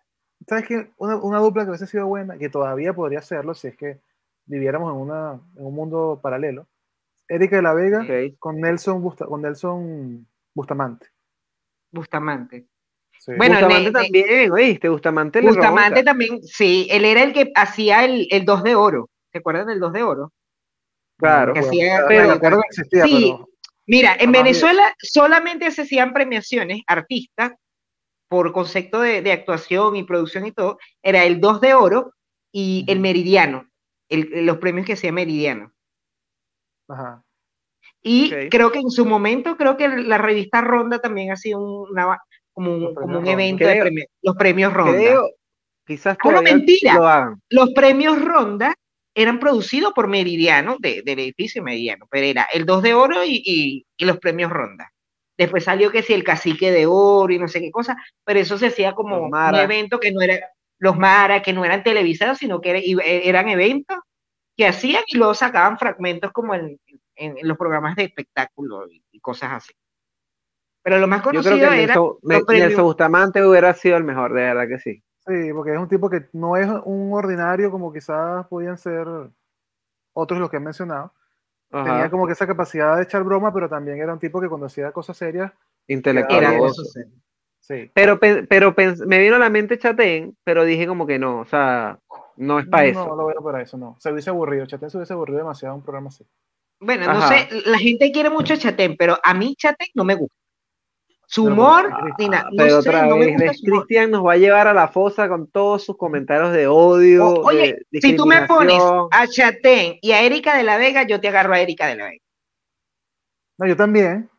¿sabes qué? Una, una dupla que hubiese sido buena, que todavía podría serlo si es que viviéramos en, una, en un mundo paralelo. Erika de la Vega con Nelson, Busta- con Nelson Bustamante. Bustamante. Sí. Bueno, Bustamante ne- ne- también, ¿oíste? Bustamante Bustamante también, sí, él era el que hacía el, el 2 de oro. ¿Se acuerdan del 2 de oro? Claro. que hacía- pero, pero- recuerdo que existía, Sí. pero Mira, en Venezuela solamente se hacían premiaciones artistas por concepto de, de actuación y producción y todo. Era el 2 de oro y el. Meridiano, el- los premios que hacía Meridiano. ajá. Y creo que en su momento, creo que la revista Ronda también ha sido una, como un, como un evento de premios, los premios Ronda. Creo, quizás Ah, no, todavía mentira. lo hagan. Los premios Ronda eran producidos por Meridiano, de- del edificio Meridiano, pero era el 2 de oro y, y- y los premios Ronda. Después salió que si el cacique de oro y no sé qué cosa, pero eso se hacía como un evento que no era, los Mara, que no eran televisados, sino que era- eh, eran eventos que hacían y luego sacaban fragmentos como en, en- en los programas de espectáculo y, y cosas así. Pero lo más Yo creo conocido que era Nelson, Nelson Bustamante hubiera sido el mejor, de verdad que sí. Sí, porque es un tipo que no es un ordinario como quizás podían ser otros los que he mencionado. Ajá. Tenía como que esa capacidad de echar broma, pero también era un tipo que cuando hacía cosas serias, Intelectual. era Claro, eso, sí. sí. Pero, pe- pero me vino a la mente Chatén, pero dije como que no, o sea, no es para no, eso. No lo veo para eso, no. Se hubiese aburrido. Chatén se hubiese aburrido demasiado un programa así. Bueno, no sé, la gente quiere mucho a Chatén, pero a mí Chatén no me gusta. Su humor, ¿por qué? ni na- Ah, no pero sé, otra no vez. Cristian nos va a llevar a la fosa con todos sus comentarios de odio. O- oye, de Si tú me pones a Chatén y a Erika de la Vega, yo te agarro a Erika de la Vega. No, yo también.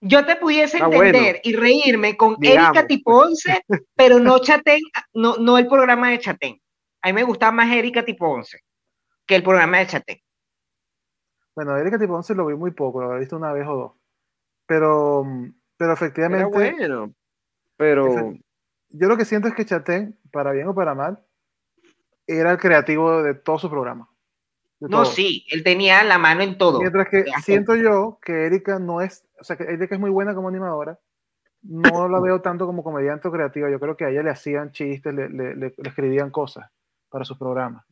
Yo te pudiese Ah, entender y reírme con Digamos, Erika tipo 11, pero no Chatén, no, no el programa de Chatén. A mí me gustaba más Erika tipo 11 que el programa de Chatén. Bueno, Erika Tipo 11 lo vi muy poco, lo había visto una vez o dos. Pero, pero Era efectivamente, bueno, pero yo lo que siento es que Chatén, para bien o para mal, era el creativo de todo su programa. No, todo. sí, él tenía la mano en todo. Mientras que siento yo que Erika no es, o sea, que Erika es muy buena como animadora, no [coughs] la veo tanto como comediante o creativa. Yo creo que a ella le hacían chistes, le, le- le- le escribían cosas. para sus programas.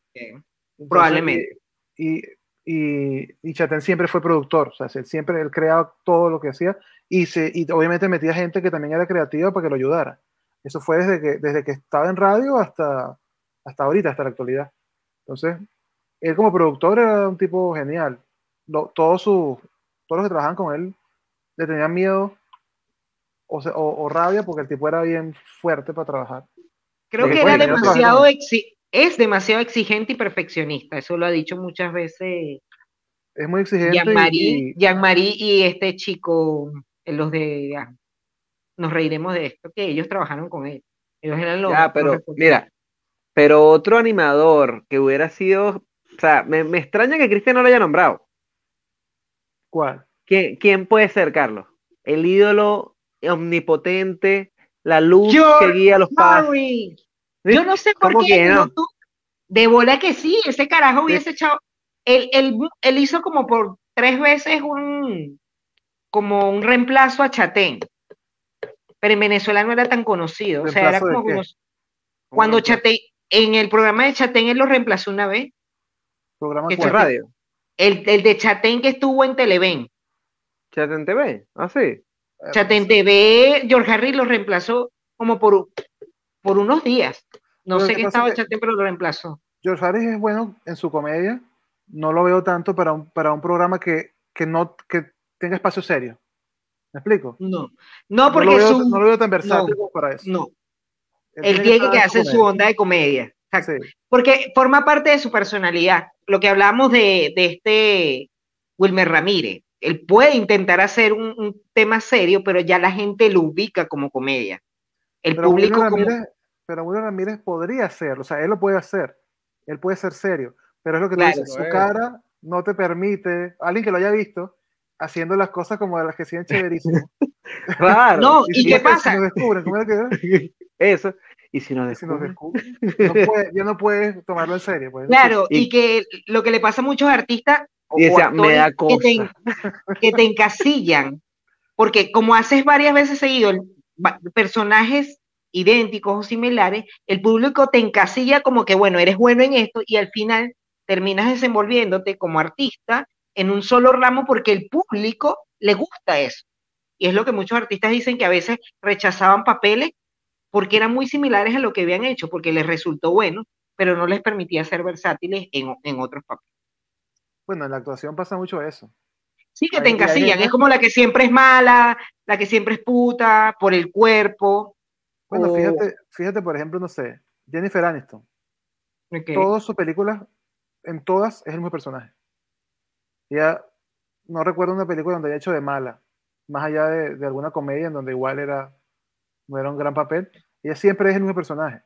Probablemente. Y, y, y, Chatén siempre fue productor, o sea, siempre él creaba todo lo que hacía y, se, y obviamente metía gente que también era creativa para que lo ayudara. Eso fue desde que, desde que estaba en radio hasta, hasta ahorita, hasta la actualidad. Entonces, él como productor era un tipo genial. todos, sus, todos los que trabajaban con él le tenían miedo o, o, rabia porque el tipo era bien fuerte para trabajar. Creo que era demasiado es demasiado exigente y perfeccionista, eso lo ha dicho muchas veces. Es muy exigente. Jean-Marie y, y, este chico, los de nos reiremos de esto, que ellos trabajaron con él. Ellos eran los. Ya, pero mira, pero otro animador que hubiera sido, o sea, me, me extraña que Cristian no lo haya nombrado. ¿Cuál? ¿Quién, puede ser, Carlos? El ídolo omnipotente, la luz que guía los pasos. Yo no sé por qué no? tú, de bola que sí, ese carajo hubiese echado. Él, él, hizo como por tres veces un como un reemplazo a Chatén. Pero en Venezuela no era tan conocido. O sea, era como cuando Chatén, en el programa de Chatén él lo reemplazó una vez. ¿Programa de radio? El, el, de Chatén que estuvo en Televen. ¿Chatén TV? Ah, sí. Chatén TV, George Harry lo reemplazó como por, por unos días. No sé qué estaba Chatén, pero lo reemplazó. George Harris es bueno en su comedia. No lo veo tanto para un, para un programa que, que no que tenga espacio serio. ¿Me explico? No, no porque no lo veo, no lo veo tan versátil para eso. No. Él, tiene que, hacer su onda de comedia. Porque forma parte de su personalidad. Lo que hablamos de, de este Wilmer Ramírez. Él puede intentar hacer un, tema serio, pero ya la gente lo ubica como comedia. El público pero Wilmer Ramírez podría hacerlo, o sea, él lo puede hacer, él puede ser serio, pero es lo que tú dices, su cara no te permite, alguien que lo haya visto, haciendo las cosas como de las que siguen [laughs] chéverísimo. Claro. no, ¿y, qué pasa? Si nos descubren, ¿cómo es que [laughs] Eso. Y si nos descubren. no puede, ya no puedes tomarlo en serio. Pues. Claro, y, que lo que le pasa a muchos artistas y me da cosa. Que, te, que te encasillan, porque como haces varias veces seguido personajes idénticos o similares, el público te encasilla como que, bueno, eres bueno en esto y al final terminas desenvolviéndote como artista en un solo ramo porque el público le gusta eso. Y es lo que muchos artistas dicen que a veces rechazaban papeles porque eran muy similares a lo que habían hecho, porque les resultó bueno, pero no les permitía ser versátiles en, en otros papeles. Bueno, en la actuación pasa mucho eso. Sí, que te encasillan. Es como la que siempre es mala, la que siempre es puta, por el cuerpo. Bueno, fíjate, fíjate, por ejemplo, no sé, Jennifer Aniston. Todas sus películas, en todas, es el mismo personaje. Ya no recuerdo una película donde haya hecho de mala, más allá de, alguna comedia en donde igual era, no era un gran papel. Ella siempre es el mismo personaje.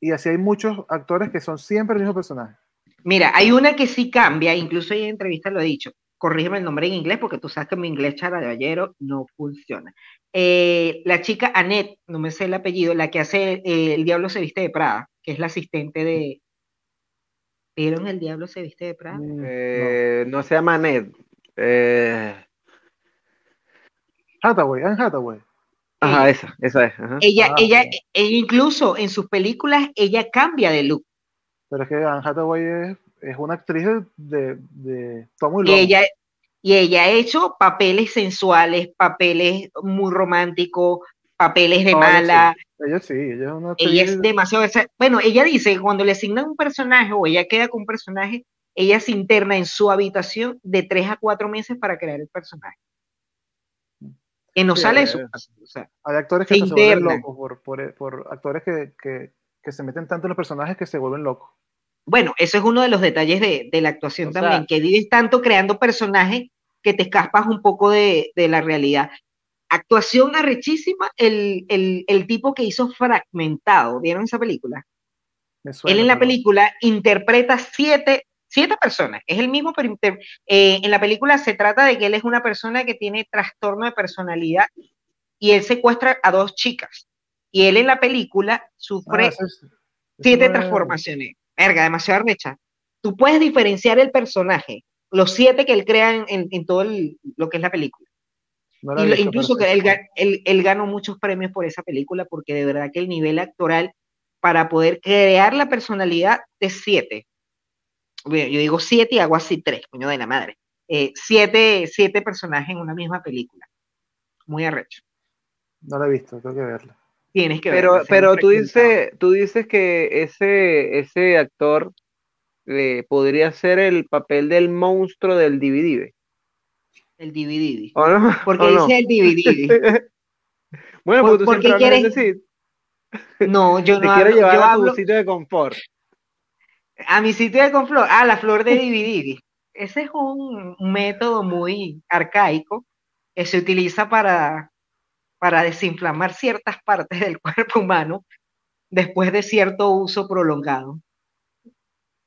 Y así hay muchos actores que son siempre el mismo personaje. Mira, hay una que sí cambia, incluso en entrevista lo he dicho. Corrígeme el nombre en inglés porque tú sabes que mi inglés charaballero no funciona. Eh, la chica Annette, no me sé el apellido, la que hace eh, El Diablo se viste de Prada, que es la asistente de. ¿Vieron El Diablo se viste de Prada? Mm, eh, no. se llama Annette. Hathaway, Anne Hathaway. Ajá, esa, esa es. Ella, ah, ella, ella, incluso en sus películas, ella cambia de look. Pero es que Anne Hathaway es, es una actriz de, de, y ella, y ella ha hecho papeles sensuales, papeles muy románticos, papeles de mala. Ella sí, ella es una Ella es demasiado. Bueno, ella dice que cuando le asignan un personaje o ella queda con un personaje, ella se interna en su habitación de tres a cuatro meses para crear el personaje. Que no sale de su casa. Hay actores que se, vuelven locos por, por, por actores que, que, que, se meten tanto en los personajes que se vuelven locos. Bueno, eso es uno de los detalles de, de la actuación también, que vives tanto creando personajes que te escapas un poco de, la realidad. Actuación arrechísima, el, el, tipo que hizo Fragmentado, ¿vieron esa película? Él en la película interpreta siete, siete personas, es el mismo, pero eh, en la película se trata de que él es una persona que tiene trastorno de personalidad y él secuestra a dos chicas. Y él en la película sufre ah, siete transformaciones. Verga, demasiado arrecha. Tú puedes diferenciar el personaje los siete que él crea en, todo lo que es la película. Incluso que él, ganó muchos premios por esa película porque de verdad que el nivel actoral para poder crear la personalidad de siete. Bueno, yo digo siete y hago así tres, coño de la madre. Eh, siete, siete personajes en una misma película. Muy arrecho. No la he visto, tengo que verla. Tienes que Pero, verla, pero tú dices, tú dices que ese, ese actor eh, podría ser el papel del monstruo del DVD, El DVD. ¿o no? ¿Por qué ¿O no? dice el DVD? [laughs] Bueno, ¿Por- porque tú siempre hablas de quieres- sitio. No, yo Te no quiero hablo, llevar yo a tu hablo sitio de confort. a mi sitio de conflor. Ah, la flor de DVD. Ese es un método muy arcaico que se utiliza para, para desinflamar ciertas partes del [laughs] cuerpo humano después de cierto uso prolongado.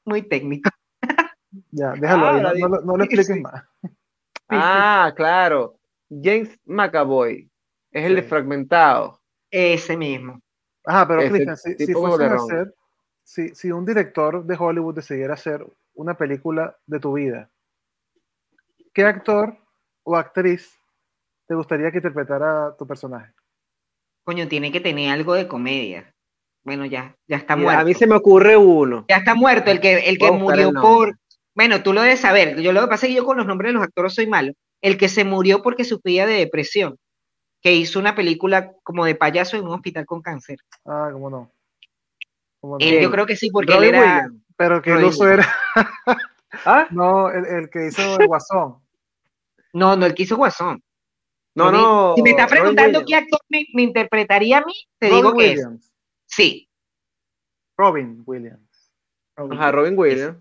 Muy técnico. Ya, déjalo Ah, ahí, no, no lo- no lo [laughs] expliques sí. más. Ah, claro. James McAvoy es el de fragmentado. Ese mismo. Ajá, pero Cristian, si, si hacer, si, si un director de Hollywood decidiera hacer una película de tu vida, ¿qué actor o actriz te gustaría que interpretara tu personaje? Coño, tiene que tener algo de comedia. Bueno, ya, ya está Mira, muerto. a mí se me ocurre uno. Ya está muerto el que, el que murió el por. Bueno, tú lo debes saber. Yo lo que pasa es que yo con los nombres de los actores soy malo. El que se murió porque sufría de depresión, que hizo una película como de payaso en un hospital con cáncer. Ah, cómo no. ¿Cómo no? Él, Bien. yo creo que sí, porque Robin él era. Pero que el uso era, [laughs] ¿Ah? no, el, el que hizo el Guasón. No, no, el que hizo Guasón. No, no. Si me está Robin preguntando qué actor me, me interpretaría a mí, te Robin digo que es. Williams. Sí. Robin Williams. Ajá, Robin Williams.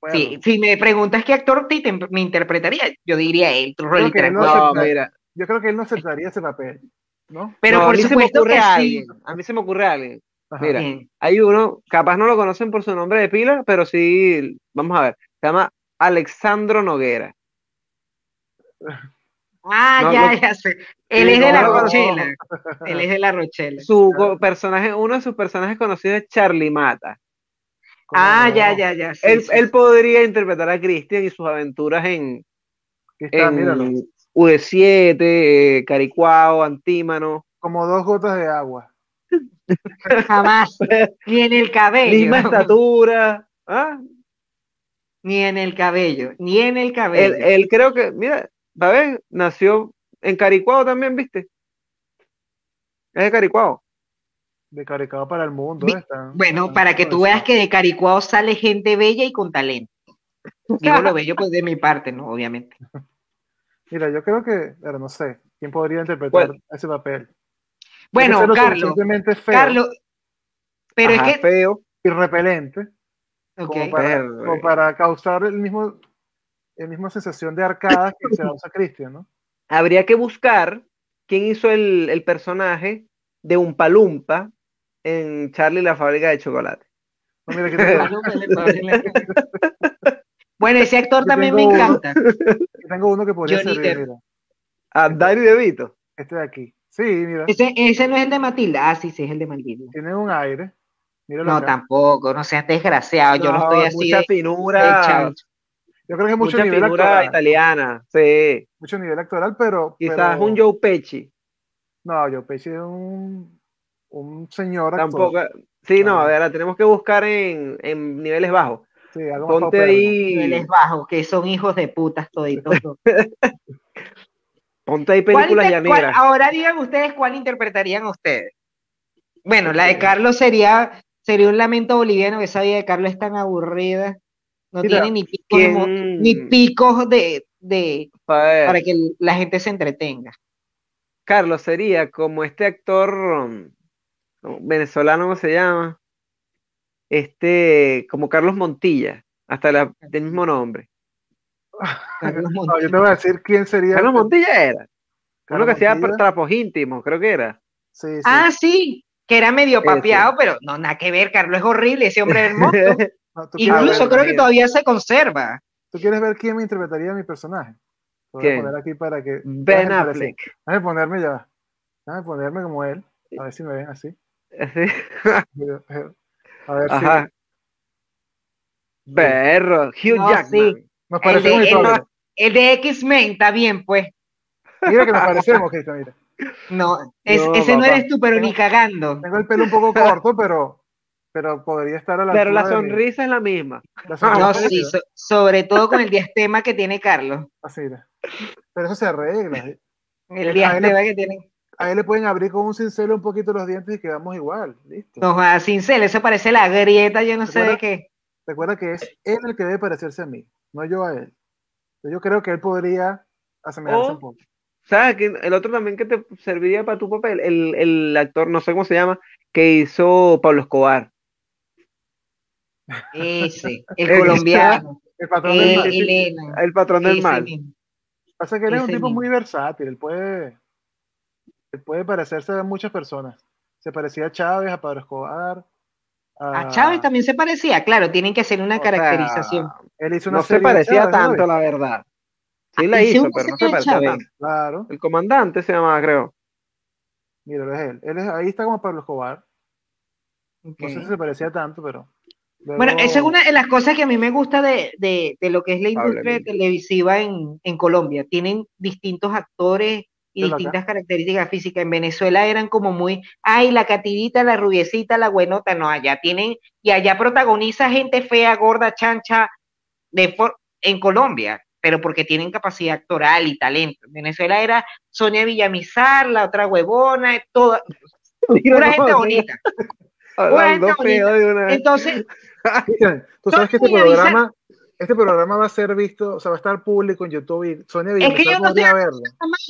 Bueno, Sí, si me preguntas qué actor te, te- me interpretaría, yo diría él, Rolly que él no Tranquilo. No, acepta- mira. Yo creo que él no aceptaría ese papel, ¿no? Pero no, por a mí se me ocurre que a sí. alguien. A mí se me ocurre a alguien. Ajá. Mira. Bien. Hay uno, capaz no lo conocen por su nombre de pila, pero sí, vamos a ver. Se llama Alexandro Noguera. Ah, No, ya, lo- ya sé. Él es de no, la. Rochela. Él es de la Rochela. Su personaje, uno de sus personajes conocidos es Charlie Mata. ¿Cómo Ah, ya, ya, ya. sí, él, sí, él podría interpretar a Christian y sus aventuras en, está, en míralo. UD7, eh, Caricuao, Antímano. Como dos gotas de agua. [laughs] Jamás. Ni en el cabello. Misma estatura. ¿ah? Ni en el cabello. Ni en el Él, cabello. él creo que, mira, a ver, nació en Caricuao también, ¿viste? Es de Caricuao. De Caricado para el mundo. ¿eh? Están- Bueno, están para que tú veas que de Caricuao sale gente bella y con talento. [laughs] Digo lo bello pues de mi parte, ¿no? Obviamente. [laughs] Mira, yo creo que, pero no sé, ¿quién podría interpretar Bueno. ese papel? Bueno, Carlos, feo Carlos, pero Ajá, es que, feo. y repelente ok, como, para, Verga. como para causar el mismo, el mismo sensación de arcadas que se [laughs] usa Cristian, ¿no? Habría que buscar quién hizo el, el personaje de un palumpa en Charlie la fábrica de chocolate. No, mira, aquí tengo, [laughs] bueno, ese actor Yo también me tengo encanta. aquí tengo uno que podría Johnny servir, Depp. mira, A Danny DeVito. este de aquí. Sí, mira, Ese, ese no es el de Matilda. Ah, sí, sí, es el de Matilda. tiene un aire. Míralo No, acá. tampoco, no seas desgraciado. Yo no, estoy así mucha de, de finura, chancho. Yo creo que mucho mucha nivel actoral, italiana. Sí. mucho nivel actoral, pero Quizás pero- un Joe Pesci. No, Joe Pesci es un, un señor actor. Tampoco. Sí, no, a ver, la tenemos que buscar en, en niveles bajos. Sí, algo Ponte paupérrimo. Niveles ahí, bajos, que son hijos de putas toditos. [laughs] ponte ahí ¿Cuál películas cuál- llaneras. ahora digan ustedes cuál interpretarían ustedes. Bueno, la de Carlos sería, sería un lamento boliviano, que esa vida de Carlos es tan aburrida. No Mira, tiene ni picos, ni picos de, de- para que la gente se entretenga. Carlos sería como este actor um, venezolano, ¿cómo se llama? Este, como Carlos Montilla, hasta la, del mismo nombre. [laughs] Carlos No, yo Montilla. te voy a decir quién sería. Carlos Montilla era. Uno Carlos que hacía Montilla. trapos íntimos, creo que era. Sí, sí. Ah, sí, que era medio Ese. papeado, pero no, nada que ver, Carlos es horrible, ese hombre hermoso. [laughs] No, ¿tú, quieres Incluso ver, creo que todavía se conserva. ¿Tú quieres ver quién me interpretaría a mi personaje? Lo voy ¿Quién? a poner aquí para que. Ben. Affleck. Déjame ponerme ya. Déjame ponerme como él. A ver si me ven así. Así. [laughs] A ver Ajá. Perro, Hugh No, Jackman. sí. si nos El parecemos de, el- el de X-Men está bien, pues. Mira que nos parecemos, Cristian, mira. No, es- No, ese no papá. eres tú, pero ni cagando. Tengo el pelo un poco corto, pero pero podría estar a la Pero la altura de mi- sonrisa es la misma. la No, sí, so- sobre todo con el diastema que tiene Carlos. así de- Pero eso se arregla. El Eh, a él diastema que tiene. A él le pueden abrir con un cincel un poquito los dientes y quedamos igual. Listo. No, joda, cincel, eso parece la grieta, yo no sé de qué. Recuerda que es él el que debe parecerse a mí, no yo a él. Yo creo que él podría asemejarse O- un poco. ¿Sabes? El otro también que te serviría para tu papel, el, el actor, no sé cómo se llama, que hizo Pablo Escobar. Ese, [laughs] el El- colombiano. El patrón del Eh, mal. Elena. El patrón del ese mal. mismo. Pasa que él es un tipo mismo. muy versátil, él puede, puede parecerse a muchas personas. Se parecía a Chávez, a Pablo Escobar. A Chávez también se parecía, claro, tienen que hacer una O sea, caracterización. Él hizo una no se parecía Chávez, ¿no tanto, la verdad. Sí la Ah, hizo pero no se parecía Chávez. tanto. Claro, El comandante se llamaba, creo. mira, es él. él es- ahí está como Pablo Escobar. No sé si se parecía tanto, pero. Bueno, esa es una de las cosas que a mí me gusta de, de- de lo que es la industria televisiva en, en Colombia. Tienen distintos actores y Pero acá- distintas características físicas. En Venezuela eran como muy, ay, la catidita, la rubiecita, la buenota. No, allá tienen, y allá protagoniza gente fea, gorda, chancha, de for- en Colombia, pero porque tienen capacidad actoral y talento. En Venezuela era Sonia Villamizar, la otra huevona, toda, [laughs] pura gente bonita. [laughs] Hablando gente una Entonces, [laughs] tú sabes que este programa, este programa va a ser visto, o sea, va a estar público en YouTube y Sonia Es que Villamizar yo no podría verlo.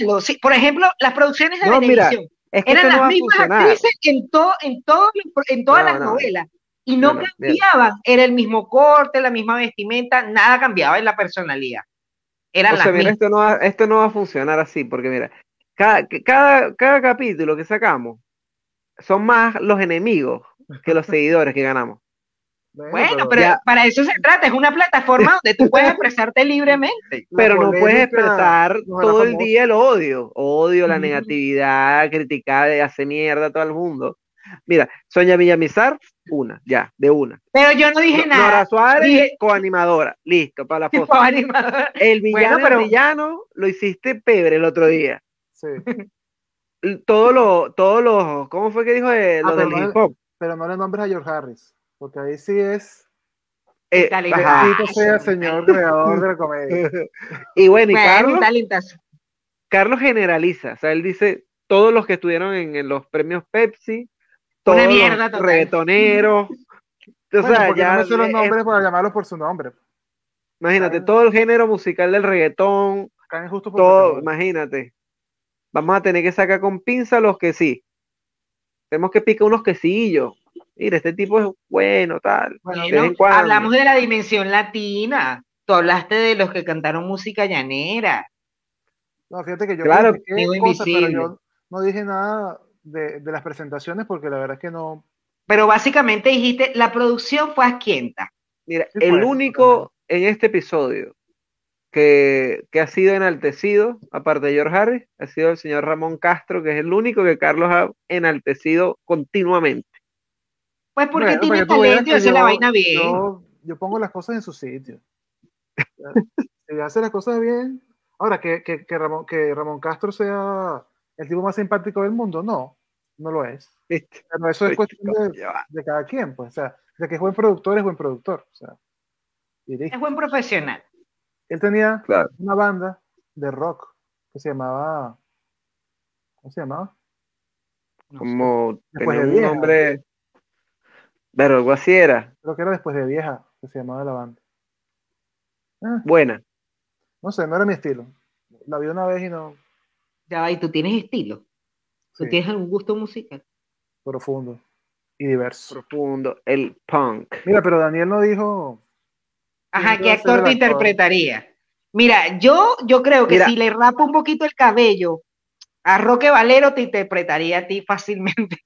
malo. Sí, por ejemplo, las producciones de No, mira, televisión Es que eran las no mismas actrices en, todo, en, todo, en todas No, las no. novelas y no, cambiaban. Era el mismo corte, la misma vestimenta, nada cambiaba en la personalidad. Eran O sea, las mira, mismas. esto no, va, esto no va a funcionar así, porque mira, cada, cada, cada capítulo que sacamos son más los enemigos que los [laughs] seguidores que ganamos. Bueno, pero Ya. para eso se trata, es una plataforma donde tú puedes [laughs] expresarte libremente. Pero no puedes expresar todo el día el odio, odio, la negatividad, criticar, hacer mierda a todo el mundo. Mira, Sonia Villamizar, una, ya, de una. Pero yo no dije No- nada. Nora Suárez, Dije- coanimadora, listo, para la [laughs] foto. El villano, Bueno, pero- el villano lo hiciste pebre el otro día. Sí, Todos los, todos los, ¿cómo fue que dijo eh, Ah, los del no hip hop? pero no le nombres a George Harris, porque ahí sí es. Eh, sea señor creador de la comedia. [laughs] Y bueno, y Bueno, Carlos, un talentazo. Carlos generaliza, o sea, él dice todos los que estuvieron en, en los premios Pepsi, todos Una mierda los reggaetoneros, [laughs] o Bueno, sea, ya no me sé los nombres para llamarlos por su nombre. imagínate, todo el género musical del reggaetón, Caen justo por todo, categoría. imagínate. Vamos a tener que sacar con pinza los que sí. Tenemos que picar unos quesillos. Mira, este tipo es bueno, tal. Bueno, de hablamos de la dimensión latina. Tú hablaste de los que cantaron música llanera. No, fíjate que yo Claro, critiqué Amigo cosas, pero Invisible. yo no dije nada de, de las presentaciones porque la verdad es que no. Pero básicamente dijiste, la producción fue asquienta. Mira, Sí el único en este episodio que, que ha sido enaltecido, aparte de George Harris, ha sido el señor Ramón Castro, que es el único que Carlos ha enaltecido continuamente. Pues porque Bueno, tiene talento y hace la yo- vaina bien. Yo, yo pongo las cosas en su sitio. si hace las cosas bien. Ahora, que, que, que Ramón, que Ramón Castro sea el tipo más simpático del mundo, no, no lo es. ¿Viste? Pero eso es cuestión de, cada quien, pues. O sea, de que es buen productor, es buen productor. O sea, y listo. Es buen profesional. Él tenía Claro. una banda de rock que se llamaba. ¿Cómo se llamaba? Como Después tenía de un vieja. nombre. Pero algo así era. Creo que era después de vieja que se llamaba la banda. Ah, Buena. no sé, no era mi estilo. La vi una vez y no. Ya va, y tú tienes estilo. Tú sí, tienes algún gusto musical. profundo y diverso. Profundo. El punk. Mira, pero Daniel no dijo. Ajá, ¿Quién ¿qué actor te actor? interpretaría? Mira, yo, yo creo que Mira. si le rapo un poquito el cabello a Roque Valero, te interpretaría a ti fácilmente.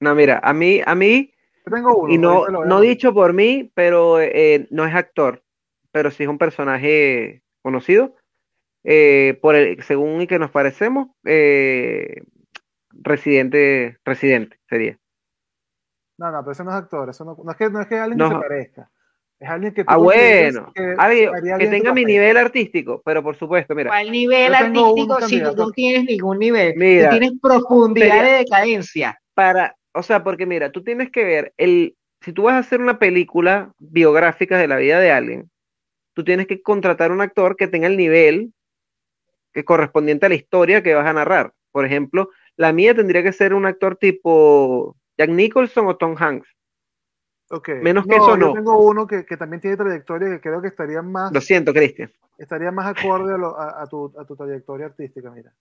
No, mira, a mí, a mí, Yo tengo uno. y no, no dicho por mí, pero eh, no es actor, pero sí es un personaje conocido. eh, por el, según y que nos parecemos, eh, residente, residente sería. No, no, pero ese no es actor. Eso no, no es que, no es que alguien No. que se parezca. Es alguien que tú Ah, bueno, que alguien tenga mi papel. nivel artístico, pero por supuesto, mira, ¿Cuál nivel artístico si tú no tienes ningún nivel? Mira, tú tienes profundidad sería- de decadencia. para, o sea, porque mira, tú tienes que ver el, si tú vas a hacer una película biográfica de la vida de alguien, tú tienes que contratar un actor que tenga el nivel que correspondiente a la historia que vas a narrar. Por ejemplo, la mía tendría que ser un actor tipo Jack Nicholson o Tom Hanks. Okay. Menos que eso yo no. tengo uno que, que también tiene trayectoria que creo que estaría más, Lo siento, Cristian. estaría más acorde a, lo- a- a tu, a tu trayectoria artística, mira.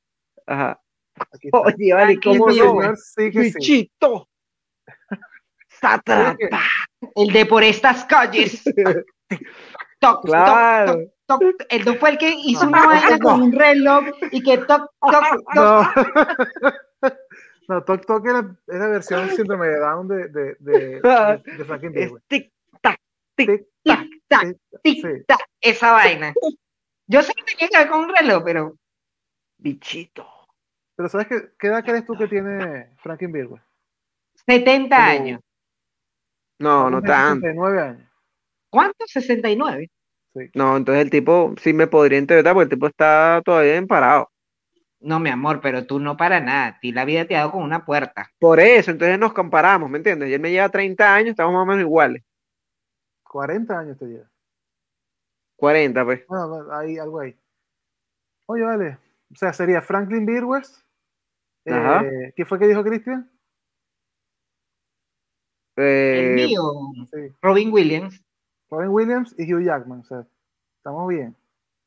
Ajá. Aquí está. Oye, vale, ¿cómo no? Bichito. Sátrapa. El de por estas calles. [laughs] Toc, toc, Claro. toc, toc. El no fue el que hizo una vaina no. con un reloj y que toc, toc, toc. [laughs] No. no, Tok Tok era, era versión síndrome de Down de, de, de, de, Es tic tac, tic Tic, tac. Tic, tac, tic, tac. Esa vaina. Yo sé que tenía que ver con un reloj, pero Bichito. Pero ¿sabes qué, qué edad crees tú que tiene Franklin Bird? 70 Como- años. No, no tanto. 69 años. ¿Cuánto? 69. Sí. No, entonces el tipo sí me podría interpretar porque el tipo está todavía en parado. No, mi amor, pero tú no para nada. A ti la vida te ha dado con una puerta. Por eso, entonces nos comparamos, ¿me entiendes? Y él me lleva 30 años, estamos más o menos iguales. 40 años te lleva. 40, pues. Bueno, bueno, hay algo ahí. Oye, vale. O sea, sería Franklin Birwes. Ajá. Eh, ¿Qué fue que dijo Cristian? Eh, El mío, Sí. Robin Williams. Robin Williams y Hugh Jackman. O sea, estamos bien.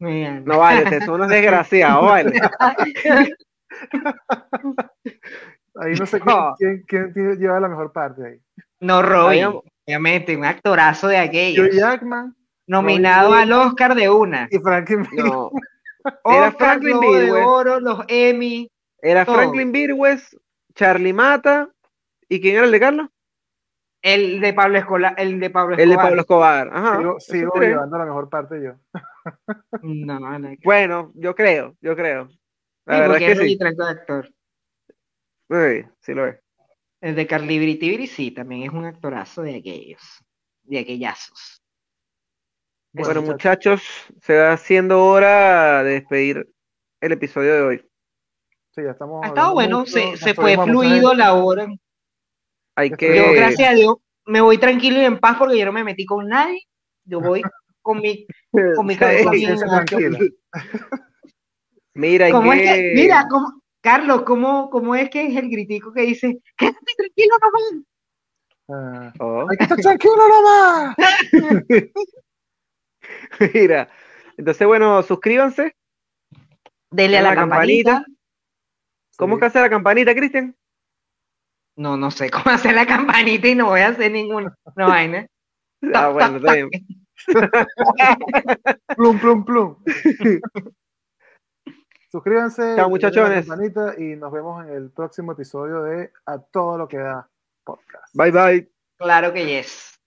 No vale, ustedes son unos desgraciados, [laughs] vale. Ahí no sé [laughs] quién, No. quién- quién tiene- lleva la mejor parte ahí. No, Robin. Obviamente, un actorazo de Hugh aquellos. Jackman Nominado Robin al Oscar de una. y Franklin. No. Era Oscar, Franklin Globo de. Oro, los Emmy. Era Todo. Franklin Birwes, Charlie Mata, ¿y quién era el de Carlos? El de Pablo Escobar. El de Pablo El de Escobar. Pablo Escobar. Ajá. Sigo, sigo llevando la mejor parte yo. No, no, no. Bueno, yo creo, yo creo. La Sí, verdad porque es que sí. de actor. Sí, sí lo es. El de Carly Tibiri sí, también es un actorazo de aquellos. De aquellazos. Bueno, muchachos, se va haciendo hora de despedir el episodio de hoy. Sí, ya estamos. Ha estado hablando bueno, mucho, se, fue fluido la hora. Hay Yo, que. Yo, gracias a Dios, me voy tranquilo y en paz porque yo no me metí con nadie. Yo voy con mi, [laughs] con mi cabeza tranquila. Mira, hay ¿Cómo es que. que, mira, cómo, Carlos, ¿cómo, ¿cómo es que es el gritico que dice, quédate tranquilo, nomás"? Ah, Oh, hay que estar tranquilo nomás. [laughs] mira. Entonces, bueno, suscríbanse. Dele a la, La campanita. campanita. ¿Cómo Sí. que hace la campanita, Cristian? No, no sé cómo [laughs] hacer la campanita y no voy a hacer ninguna no, vaina. [laughs] Ah, bueno, está bien. [laughs] Plum, plum, plum. Suscríbanse, Chao, la campanita y nos vemos en el próximo episodio de A Todo Lo Que Da Podcast. Bye, bye. Claro que yes.